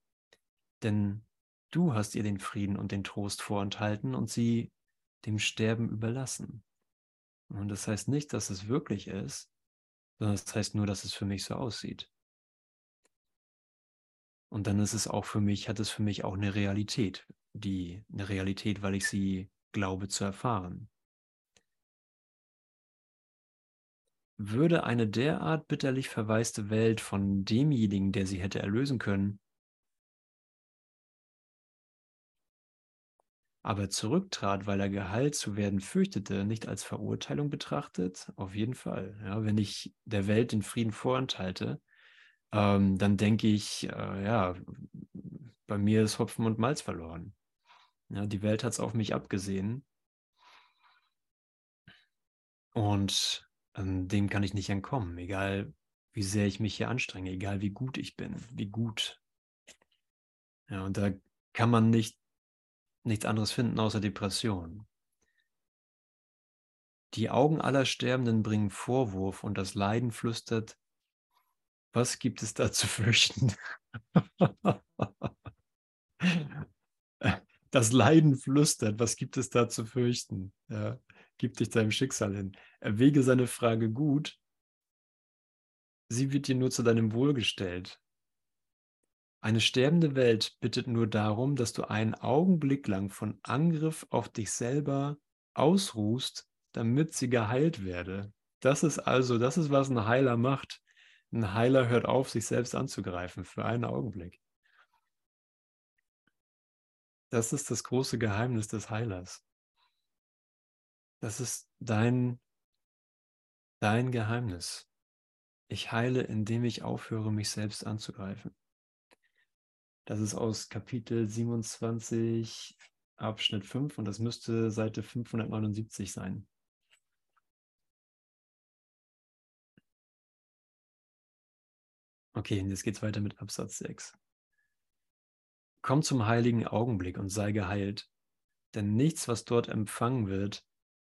Denn du hast ihr den Frieden und den Trost vorenthalten und sie dem Sterben überlassen. Und das heißt nicht, dass es wirklich ist, sondern das heißt nur, dass es für mich so aussieht. Und dann ist es auch für mich, hat es für mich auch eine Realität, die eine Realität, weil ich sie glaube zu erfahren. Würde eine derart bitterlich verwaiste Welt von demjenigen, der sie hätte erlösen können, aber zurücktrat, weil er geheilt zu werden fürchtete, nicht als Verurteilung betrachtet? Auf jeden Fall. Ja, wenn ich der Welt den Frieden vorenthalte, ähm, dann denke ich, äh, ja, bei mir ist Hopfen und Malz verloren. Ja, die Welt hat es auf mich abgesehen. Und ähm, dem kann ich nicht entkommen, egal wie sehr ich mich hier anstrenge, egal wie gut ich bin, wie gut. Ja, und da kann man nicht nichts anderes finden außer Depression. Die Augen aller Sterbenden bringen Vorwurf und das Leiden flüstert, was gibt es da zu fürchten? Das Leiden flüstert, was gibt es da zu fürchten? Ja, gib dich deinem Schicksal hin. Erwäge seine Frage gut. Sie wird dir nur zu deinem Wohl gestellt. Eine sterbende Welt bittet nur darum, dass du einen Augenblick lang von Angriff auf dich selber ausruhst, damit sie geheilt werde. Das ist also, das ist, was ein Heiler macht. Ein Heiler hört auf, sich selbst anzugreifen für einen Augenblick. Das ist das große Geheimnis des Heilers. Das ist dein, dein Geheimnis. Ich heile, indem ich aufhöre, mich selbst anzugreifen. Das ist aus Kapitel 27, Abschnitt 5 und das müsste Seite 579 sein. Okay, und jetzt geht es weiter mit Absatz 6. Komm zum heiligen Augenblick und sei geheilt, denn nichts, was dort empfangen wird,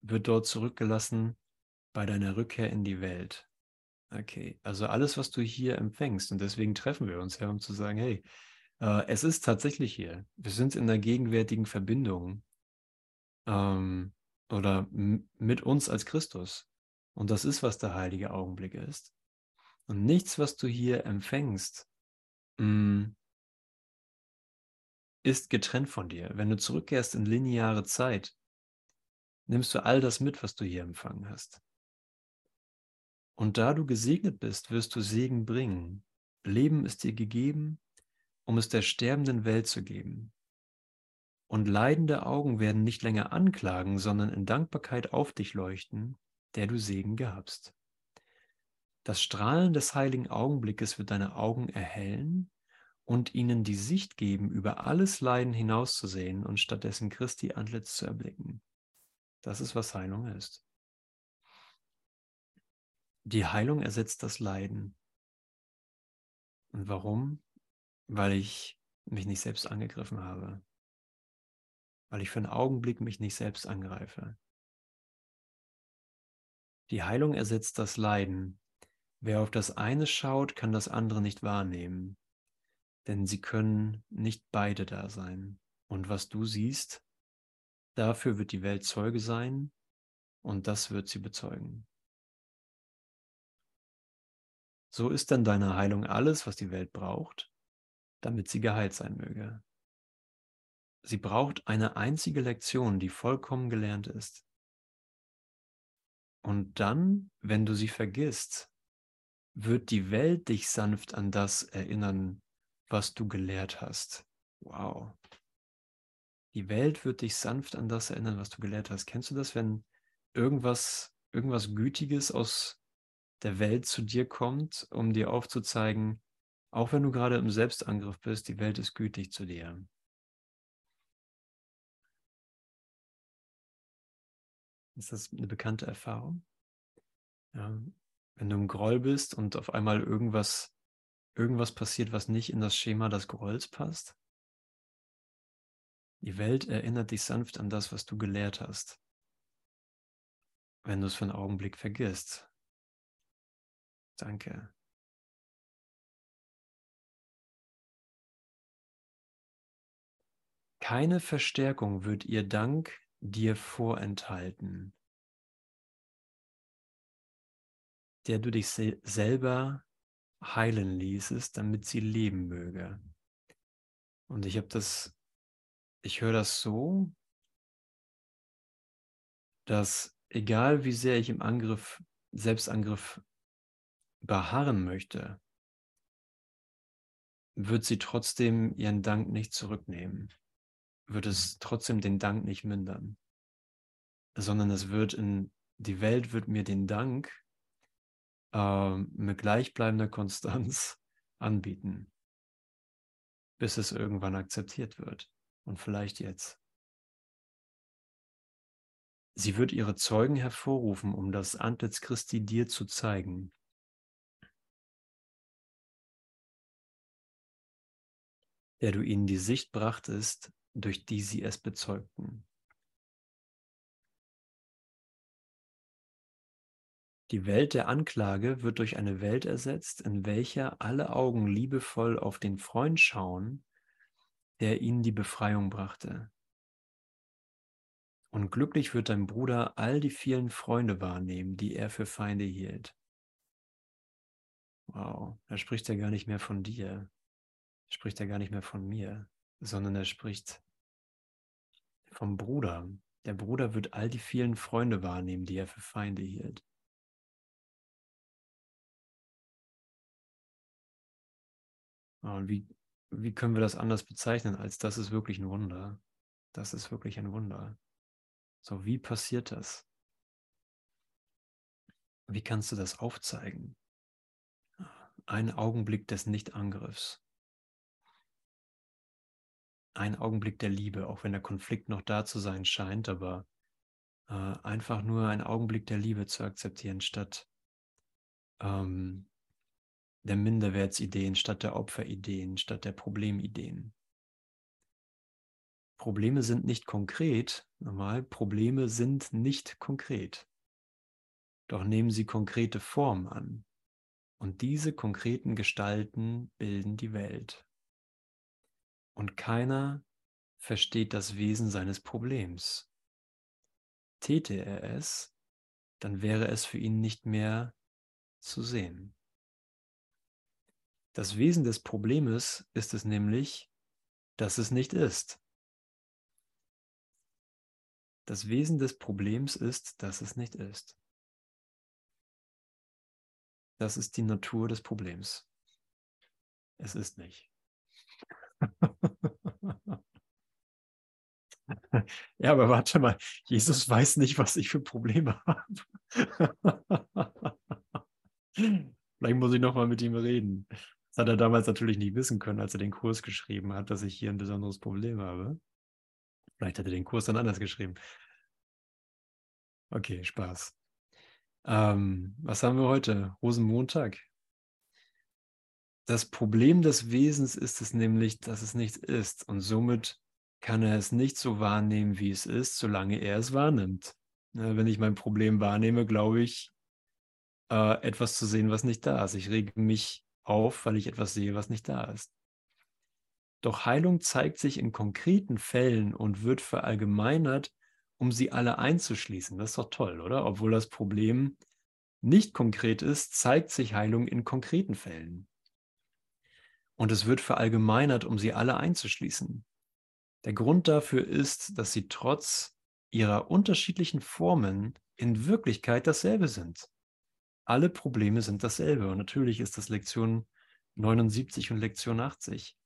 wird dort zurückgelassen bei deiner Rückkehr in die Welt. Okay, also alles, was du hier empfängst, und deswegen treffen wir uns ja, um zu sagen, hey, es ist tatsächlich hier. Wir sind in der gegenwärtigen Verbindung ähm, oder mit uns als Christus. Und das ist, was der heilige Augenblick ist. Und nichts, was du hier empfängst, mm, ist getrennt von dir. Wenn du zurückkehrst in lineare Zeit, nimmst du all das mit, was du hier empfangen hast. Und da du gesegnet bist, wirst du Segen bringen. Leben ist dir gegeben um es der sterbenden Welt zu geben. Und leidende Augen werden nicht länger anklagen, sondern in Dankbarkeit auf dich leuchten, der du Segen gabst. Das Strahlen des heiligen Augenblickes wird deine Augen erhellen und ihnen die Sicht geben, über alles Leiden hinauszusehen und stattdessen Christi Antlitz zu erblicken. Das ist, was Heilung ist. Die Heilung ersetzt das Leiden. Und warum? Weil ich mich nicht selbst angegriffen habe, weil ich für einen Augenblick mich nicht selbst angreife. Die Heilung ersetzt das Leiden. Wer auf das eine schaut, kann das andere nicht wahrnehmen, denn sie können nicht beide da sein. Und was du siehst, dafür wird die Welt Zeuge sein und das wird sie bezeugen. So ist dann deine Heilung alles, was die Welt braucht, damit sie geheilt sein möge. Sie braucht eine einzige Lektion, die vollkommen gelernt ist. Und dann, wenn du sie vergisst, wird die Welt dich sanft an das erinnern, was du gelehrt hast. Wow. Die Welt wird dich sanft an das erinnern, was du gelehrt hast. Kennst du das, wenn irgendwas, irgendwas Gütiges aus der Welt zu dir kommt, um dir aufzuzeigen, auch wenn du gerade im Selbstangriff bist, die Welt ist gütig zu dir. Ist das eine bekannte Erfahrung? Ja. Wenn du im Groll bist und auf einmal irgendwas, irgendwas passiert, was nicht in das Schema des Grolls passt. Die Welt erinnert dich sanft an das, was du gelehrt hast. Wenn du es für einen Augenblick vergisst. Danke. Keine Verstärkung wird ihr Dank dir vorenthalten, der du dich se selber heilen ließest, damit sie leben möge. Und ich habe das, ich höre das so, dass egal wie sehr ich im Angriff, Selbstangriff beharren möchte, wird sie trotzdem ihren Dank nicht zurücknehmen wird es trotzdem den Dank nicht mindern, sondern es wird in, die Welt wird mir den Dank äh, mit gleichbleibender Konstanz anbieten, bis es irgendwann akzeptiert wird und vielleicht jetzt. Sie wird ihre Zeugen hervorrufen, um das Antlitz Christi dir zu zeigen. der du ihnen die Sicht brachtest, durch die sie es bezeugten. Die Welt der Anklage wird durch eine Welt ersetzt, in welcher alle Augen liebevoll auf den Freund schauen, der ihnen die Befreiung brachte. Und glücklich wird dein Bruder all die vielen Freunde wahrnehmen, die er für Feinde hielt. Wow, da spricht er gar nicht mehr von dir, spricht er gar nicht mehr von mir, sondern er spricht vom Bruder. Der Bruder wird all die vielen Freunde wahrnehmen, die er für Feinde hielt. Und wie, wie können wir das anders bezeichnen, als das ist wirklich ein Wunder? Das ist wirklich ein Wunder. So, wie passiert das? Wie kannst du das aufzeigen? Ein Augenblick des Nichtangriffs ein Augenblick der Liebe, auch wenn der Konflikt noch da zu sein scheint, aber äh, einfach nur ein Augenblick der Liebe zu akzeptieren, statt ähm, der Minderwertsideen, statt der Opferideen, statt der Problemideen. Probleme sind nicht konkret, normal, Probleme sind nicht konkret. Doch nehmen sie konkrete Form an. Und diese konkreten Gestalten bilden die Welt und keiner versteht das Wesen seines Problems. Täte er es, dann wäre es für ihn nicht mehr zu sehen. Das Wesen des Problems ist es nämlich, dass es nicht ist. Das Wesen des Problems ist, dass es nicht ist. Das ist die Natur des Problems. Es ist nicht. Ja, aber warte mal, Jesus weiß nicht, was ich für Probleme habe. Vielleicht muss ich nochmal mit ihm reden. Das hat er damals natürlich nicht wissen können, als er den Kurs geschrieben hat, dass ich hier ein besonderes Problem habe. Vielleicht hat er den Kurs dann anders geschrieben. Okay, Spaß. Ähm, was haben wir heute? Rosenmontag. Das Problem des Wesens ist es nämlich, dass es nichts ist und somit kann er es nicht so wahrnehmen, wie es ist, solange er es wahrnimmt. Wenn ich mein Problem wahrnehme, glaube ich, äh, etwas zu sehen, was nicht da ist. Ich rege mich auf, weil ich etwas sehe, was nicht da ist. Doch Heilung zeigt sich in konkreten Fällen und wird verallgemeinert, um sie alle einzuschließen. Das ist doch toll, oder? Obwohl das Problem nicht konkret ist, zeigt sich Heilung in konkreten Fällen. Und es wird verallgemeinert, um sie alle einzuschließen. Der Grund dafür ist, dass sie trotz ihrer unterschiedlichen Formen in Wirklichkeit dasselbe sind. Alle Probleme sind dasselbe. Und natürlich ist das Lektion 79 und Lektion 80,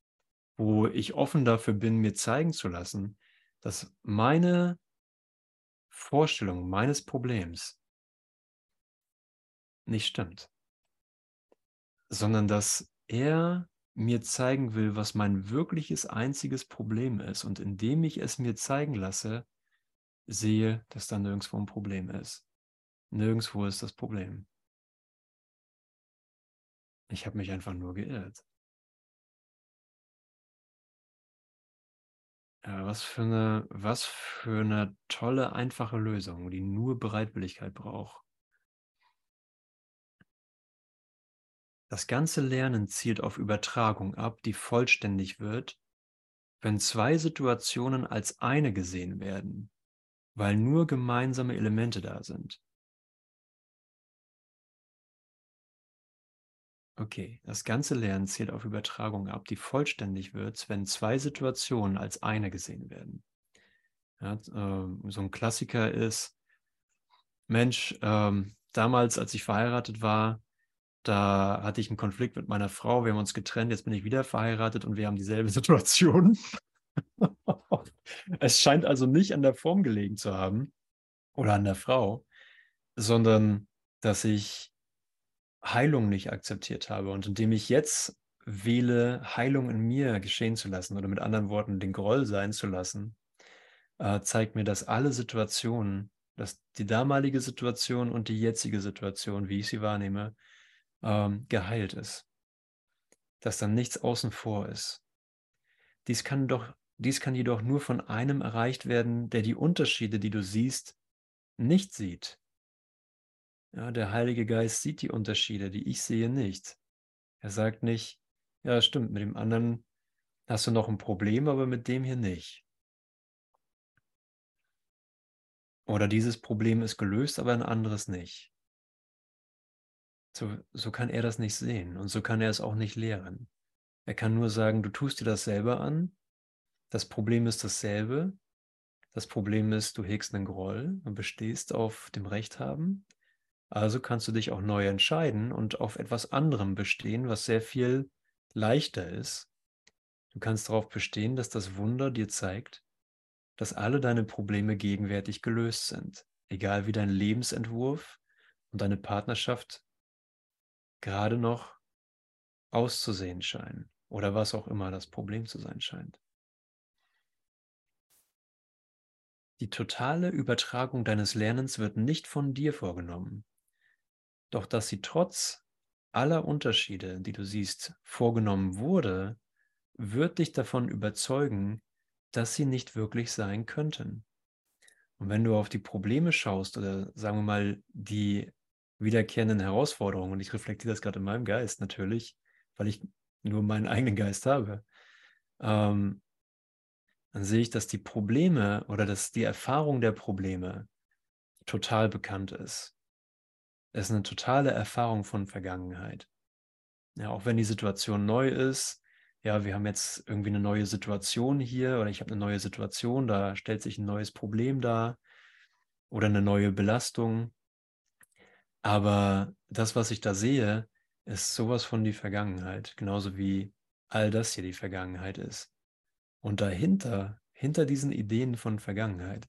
wo ich offen dafür bin, mir zeigen zu lassen, dass meine Vorstellung meines Problems nicht stimmt, sondern dass er mir zeigen will, was mein wirkliches einziges Problem ist. Und indem ich es mir zeigen lasse, sehe, dass da nirgendwo ein Problem ist. Nirgendwo ist das Problem. Ich habe mich einfach nur geirrt. Ja, was für eine, was für eine tolle, einfache Lösung, die nur Bereitwilligkeit braucht. Das ganze Lernen zielt auf Übertragung ab, die vollständig wird, wenn zwei Situationen als eine gesehen werden, weil nur gemeinsame Elemente da sind. Okay, das ganze Lernen zielt auf Übertragung ab, die vollständig wird, wenn zwei Situationen als eine gesehen werden. Ja, äh, so ein Klassiker ist, Mensch, ähm, damals, als ich verheiratet war, da hatte ich einen Konflikt mit meiner Frau, wir haben uns getrennt, jetzt bin ich wieder verheiratet und wir haben dieselbe Situation. es scheint also nicht an der Form gelegen zu haben oder an der Frau, sondern dass ich Heilung nicht akzeptiert habe. Und indem ich jetzt wähle, Heilung in mir geschehen zu lassen oder mit anderen Worten den Groll sein zu lassen, äh, zeigt mir, dass alle Situationen, dass die damalige Situation und die jetzige Situation, wie ich sie wahrnehme, ähm, geheilt ist. Dass dann nichts außen vor ist. Dies kann doch, dies kann jedoch nur von einem erreicht werden, der die Unterschiede, die du siehst, nicht sieht. Ja, der Heilige Geist sieht die Unterschiede, die ich sehe nicht. Er sagt nicht, ja, stimmt, mit dem anderen hast du noch ein Problem, aber mit dem hier nicht. Oder dieses Problem ist gelöst, aber ein anderes nicht. So, so kann er das nicht sehen und so kann er es auch nicht lehren. Er kann nur sagen, du tust dir das selber an. Das Problem ist dasselbe. Das Problem ist, du hegst einen Groll und bestehst auf dem Recht haben. Also kannst du dich auch neu entscheiden und auf etwas anderem bestehen, was sehr viel leichter ist. Du kannst darauf bestehen, dass das Wunder dir zeigt, dass alle deine Probleme gegenwärtig gelöst sind. Egal wie dein Lebensentwurf und deine Partnerschaft gerade noch auszusehen scheinen oder was auch immer das Problem zu sein scheint. Die totale Übertragung deines Lernens wird nicht von dir vorgenommen, doch dass sie trotz aller Unterschiede, die du siehst, vorgenommen wurde, wird dich davon überzeugen, dass sie nicht wirklich sein könnten. Und wenn du auf die Probleme schaust oder sagen wir mal die wiederkehrenden Herausforderungen. Und ich reflektiere das gerade in meinem Geist natürlich, weil ich nur meinen eigenen Geist habe. Ähm, dann sehe ich, dass die Probleme oder dass die Erfahrung der Probleme total bekannt ist. Es ist eine totale Erfahrung von Vergangenheit. Ja, auch wenn die Situation neu ist, ja, wir haben jetzt irgendwie eine neue Situation hier oder ich habe eine neue Situation, da stellt sich ein neues Problem dar oder eine neue Belastung. Aber das, was ich da sehe, ist sowas von die Vergangenheit, genauso wie all das hier die Vergangenheit ist. Und dahinter, hinter diesen Ideen von Vergangenheit,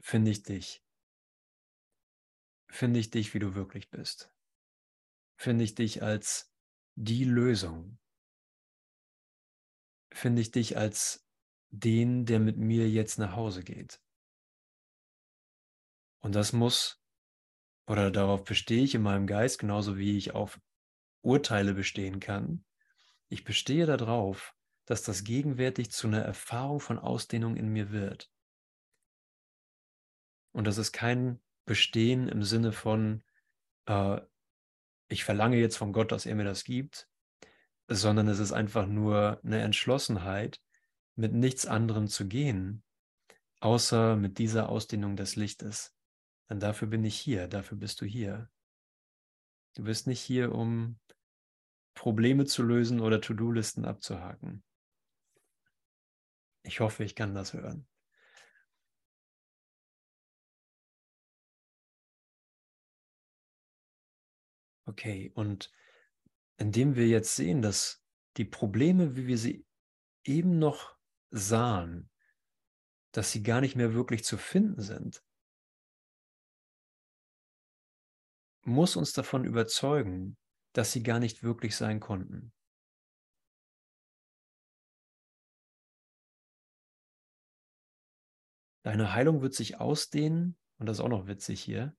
finde ich dich. Finde ich dich, wie du wirklich bist. Finde ich dich als die Lösung. Finde ich dich als den, der mit mir jetzt nach Hause geht. Und das muss oder darauf bestehe ich in meinem Geist, genauso wie ich auf Urteile bestehen kann. Ich bestehe darauf, dass das gegenwärtig zu einer Erfahrung von Ausdehnung in mir wird. Und das ist kein Bestehen im Sinne von, äh, ich verlange jetzt von Gott, dass er mir das gibt, sondern es ist einfach nur eine Entschlossenheit, mit nichts anderem zu gehen, außer mit dieser Ausdehnung des Lichtes. Denn dafür bin ich hier, dafür bist du hier. Du bist nicht hier, um Probleme zu lösen oder To-Do-Listen abzuhaken. Ich hoffe, ich kann das hören. Okay, und indem wir jetzt sehen, dass die Probleme, wie wir sie eben noch sahen, dass sie gar nicht mehr wirklich zu finden sind, muss uns davon überzeugen, dass sie gar nicht wirklich sein konnten. Deine Heilung wird sich ausdehnen, und das ist auch noch witzig hier,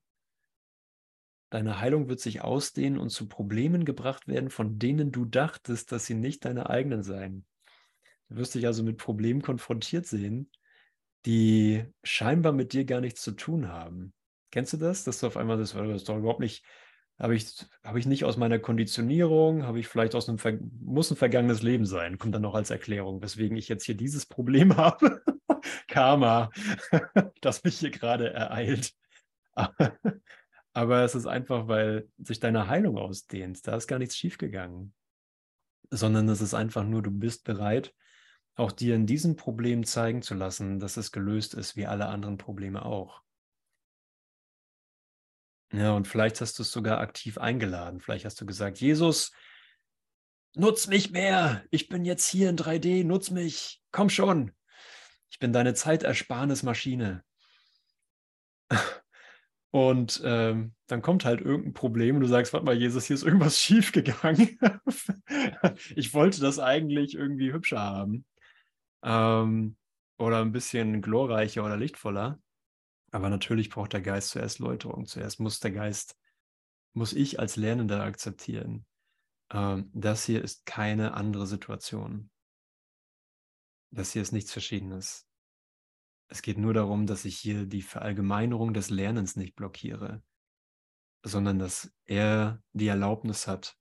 deine Heilung wird sich ausdehnen und zu Problemen gebracht werden, von denen du dachtest, dass sie nicht deine eigenen seien. Du wirst dich also mit Problemen konfrontiert sehen, die scheinbar mit dir gar nichts zu tun haben. Kennst du das? Dass du auf einmal das, das doch überhaupt nicht, habe ich, habe ich nicht aus meiner Konditionierung, habe ich vielleicht aus einem, muss ein vergangenes Leben sein, kommt dann noch als Erklärung, weswegen ich jetzt hier dieses Problem habe. Karma, das mich hier gerade ereilt. Aber es ist einfach, weil sich deine Heilung ausdehnt. Da ist gar nichts schiefgegangen. Sondern es ist einfach nur, du bist bereit, auch dir in diesem Problem zeigen zu lassen, dass es gelöst ist, wie alle anderen Probleme auch. Ja, und vielleicht hast du es sogar aktiv eingeladen. Vielleicht hast du gesagt, Jesus, nutz mich mehr. Ich bin jetzt hier in 3D, nutz mich. Komm schon. Ich bin deine Zeitersparnismaschine. Und ähm, dann kommt halt irgendein Problem und du sagst, warte mal, Jesus, hier ist irgendwas schiefgegangen. ich wollte das eigentlich irgendwie hübscher haben. Ähm, oder ein bisschen glorreicher oder lichtvoller. Aber natürlich braucht der Geist zuerst Läuterung. Zuerst muss der Geist, muss ich als Lernender akzeptieren. Ähm, das hier ist keine andere Situation. Das hier ist nichts Verschiedenes. Es geht nur darum, dass ich hier die Verallgemeinerung des Lernens nicht blockiere, sondern dass er die Erlaubnis hat,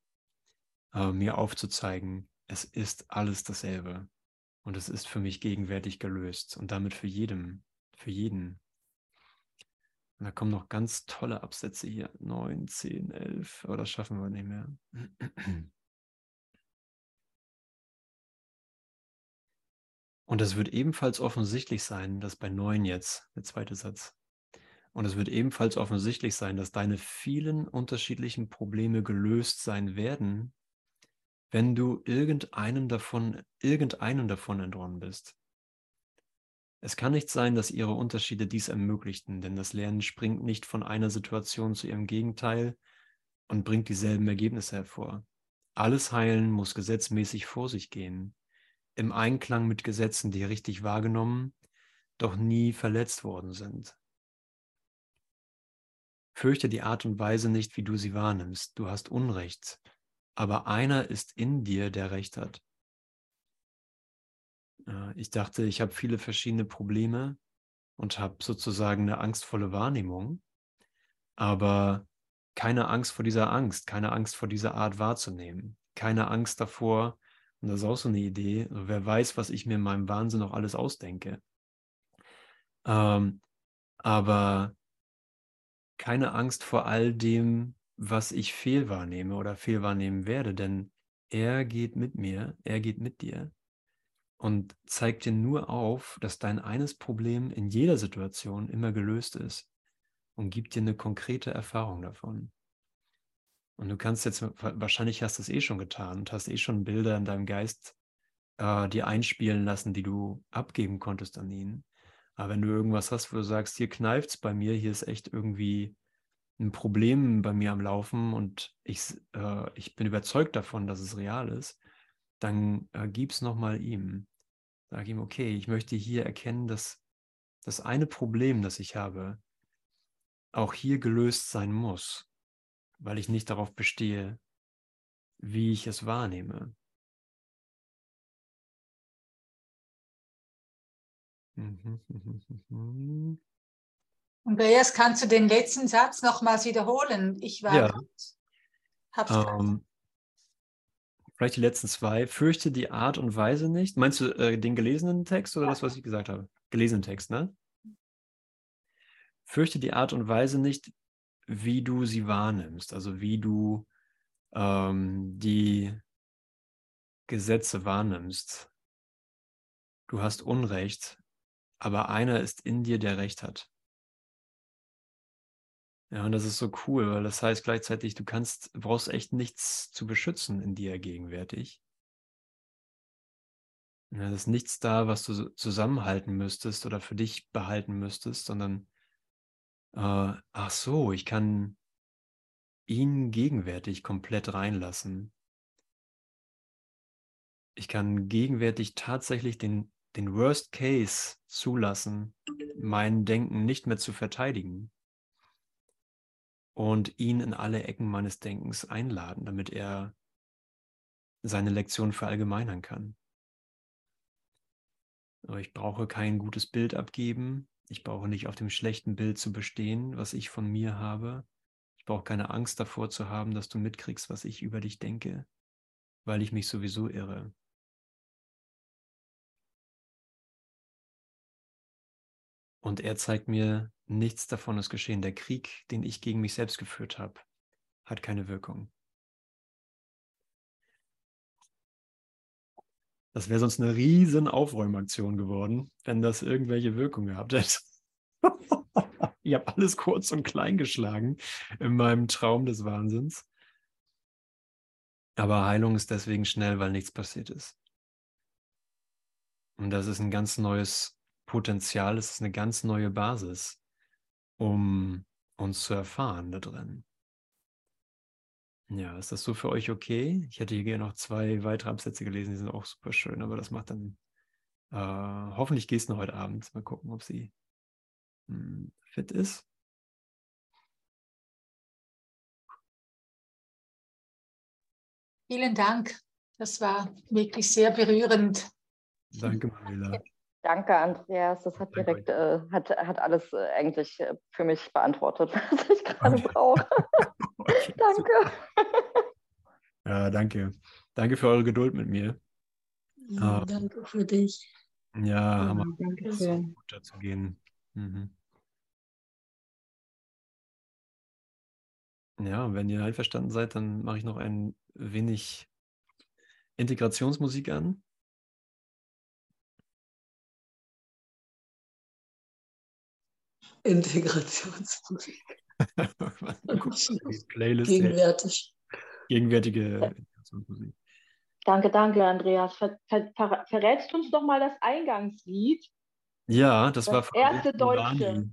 äh, mir aufzuzeigen, es ist alles dasselbe. Und es ist für mich gegenwärtig gelöst und damit für jedem, für jeden. Und da kommen noch ganz tolle Absätze hier. 9, 10, 11, aber das schaffen wir nicht mehr. Und es wird ebenfalls offensichtlich sein, dass bei 9 jetzt, der zweite Satz, und es wird ebenfalls offensichtlich sein, dass deine vielen unterschiedlichen Probleme gelöst sein werden, wenn du irgendeinen davon, irgendeinen davon entronnen bist. Es kann nicht sein, dass ihre Unterschiede dies ermöglichten, denn das Lernen springt nicht von einer Situation zu ihrem Gegenteil und bringt dieselben Ergebnisse hervor. Alles Heilen muss gesetzmäßig vor sich gehen, im Einklang mit Gesetzen, die richtig wahrgenommen, doch nie verletzt worden sind. Fürchte die Art und Weise nicht, wie du sie wahrnimmst. Du hast Unrecht, aber einer ist in dir, der Recht hat. Ich dachte, ich habe viele verschiedene Probleme und habe sozusagen eine angstvolle Wahrnehmung, aber keine Angst vor dieser Angst, keine Angst vor dieser Art wahrzunehmen, keine Angst davor, und das ist auch so eine Idee, wer weiß, was ich mir in meinem Wahnsinn noch alles ausdenke. Ähm, aber keine Angst vor all dem, was ich fehlwahrnehme oder fehlwahrnehmen werde, denn er geht mit mir, er geht mit dir und zeigt dir nur auf, dass dein eines Problem in jeder Situation immer gelöst ist und gibt dir eine konkrete Erfahrung davon. Und du kannst jetzt, wahrscheinlich hast du es eh schon getan und hast eh schon Bilder in deinem Geist äh, dir einspielen lassen, die du abgeben konntest an ihn. Aber wenn du irgendwas hast, wo du sagst, hier kneift es bei mir, hier ist echt irgendwie ein Problem bei mir am Laufen und ich, äh, ich bin überzeugt davon, dass es real ist, dann äh, es nochmal ihm. Sag ihm, okay, ich möchte hier erkennen, dass das eine Problem, das ich habe, auch hier gelöst sein muss, weil ich nicht darauf bestehe, wie ich es wahrnehme.
Andreas, kannst du den letzten Satz nochmals wiederholen? Ich war
ja. hab's ähm, Vielleicht die letzten zwei. Fürchte die Art und Weise nicht. Meinst du äh, den gelesenen Text oder ja. das, was ich gesagt habe? Gelesenen Text, ne? Fürchte die Art und Weise nicht, wie du sie wahrnimmst, also wie du ähm, die Gesetze wahrnimmst. Du hast Unrecht, aber einer ist in dir, der Recht hat. Ja, und das ist so cool, weil das heißt gleichzeitig, du kannst, brauchst echt nichts zu beschützen in dir gegenwärtig. Ja, Es ist nichts da, was du zusammenhalten müsstest oder für dich behalten müsstest, sondern äh, ach so, ich kann ihn gegenwärtig komplett reinlassen. Ich kann gegenwärtig tatsächlich den, den Worst Case zulassen, mein Denken nicht mehr zu verteidigen und ihn in alle Ecken meines Denkens einladen, damit er seine Lektion verallgemeinern kann. Aber ich brauche kein gutes Bild abgeben. Ich brauche nicht auf dem schlechten Bild zu bestehen, was ich von mir habe. Ich brauche keine Angst davor zu haben, dass du mitkriegst, was ich über dich denke, weil ich mich sowieso irre. Und er zeigt mir, nichts davon ist geschehen. Der Krieg, den ich gegen mich selbst geführt habe, hat keine Wirkung. Das wäre sonst eine riesen Aufräumaktion geworden, wenn das irgendwelche Wirkung gehabt hätte. ich habe alles kurz und klein geschlagen in meinem Traum des Wahnsinns. Aber Heilung ist deswegen schnell, weil nichts passiert ist. Und das ist ein ganz neues Potenzial, es ist eine ganz neue Basis, um uns zu erfahren da drin. Ja, ist das so für euch okay? Ich hätte hier gerne noch zwei weitere Absätze gelesen, die sind auch super schön, aber das macht dann äh, hoffentlich gehst du heute Abend. Mal gucken, ob sie hm, fit ist.
Vielen Dank. Das war wirklich sehr berührend.
Danke, Manuela.
Danke, Andreas. Das hat direkt, äh, hat, hat alles äh, eigentlich äh, für mich beantwortet, was ich gerade
Okay.
brauche.
Okay,
Danke.
Ja, danke. Danke für eure Geduld mit mir.
Ja,
Ah.
danke für dich.
Ja, Hammer.
danke schön.
gut, da zu gehen. Mhm. Ja, und wenn ihr einverstanden seid, dann mache ich noch ein wenig Integrationsmusik an.
Integrationsmusik. Gegenwärtig.
gegenwärtige Integrationsmusik.
Danke, danke, Andreas. Ver, ver, ver, verrätst du uns doch mal das Eingangslied?
Ja, das,
Das
war von
erste
Burani.
Deutsche.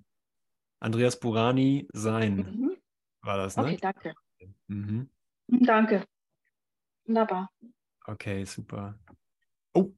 Andreas Burani, sein
Mhm.
war das, ne?
Okay, danke.
Mhm.
Danke. Wunderbar.
Okay, super. Oh,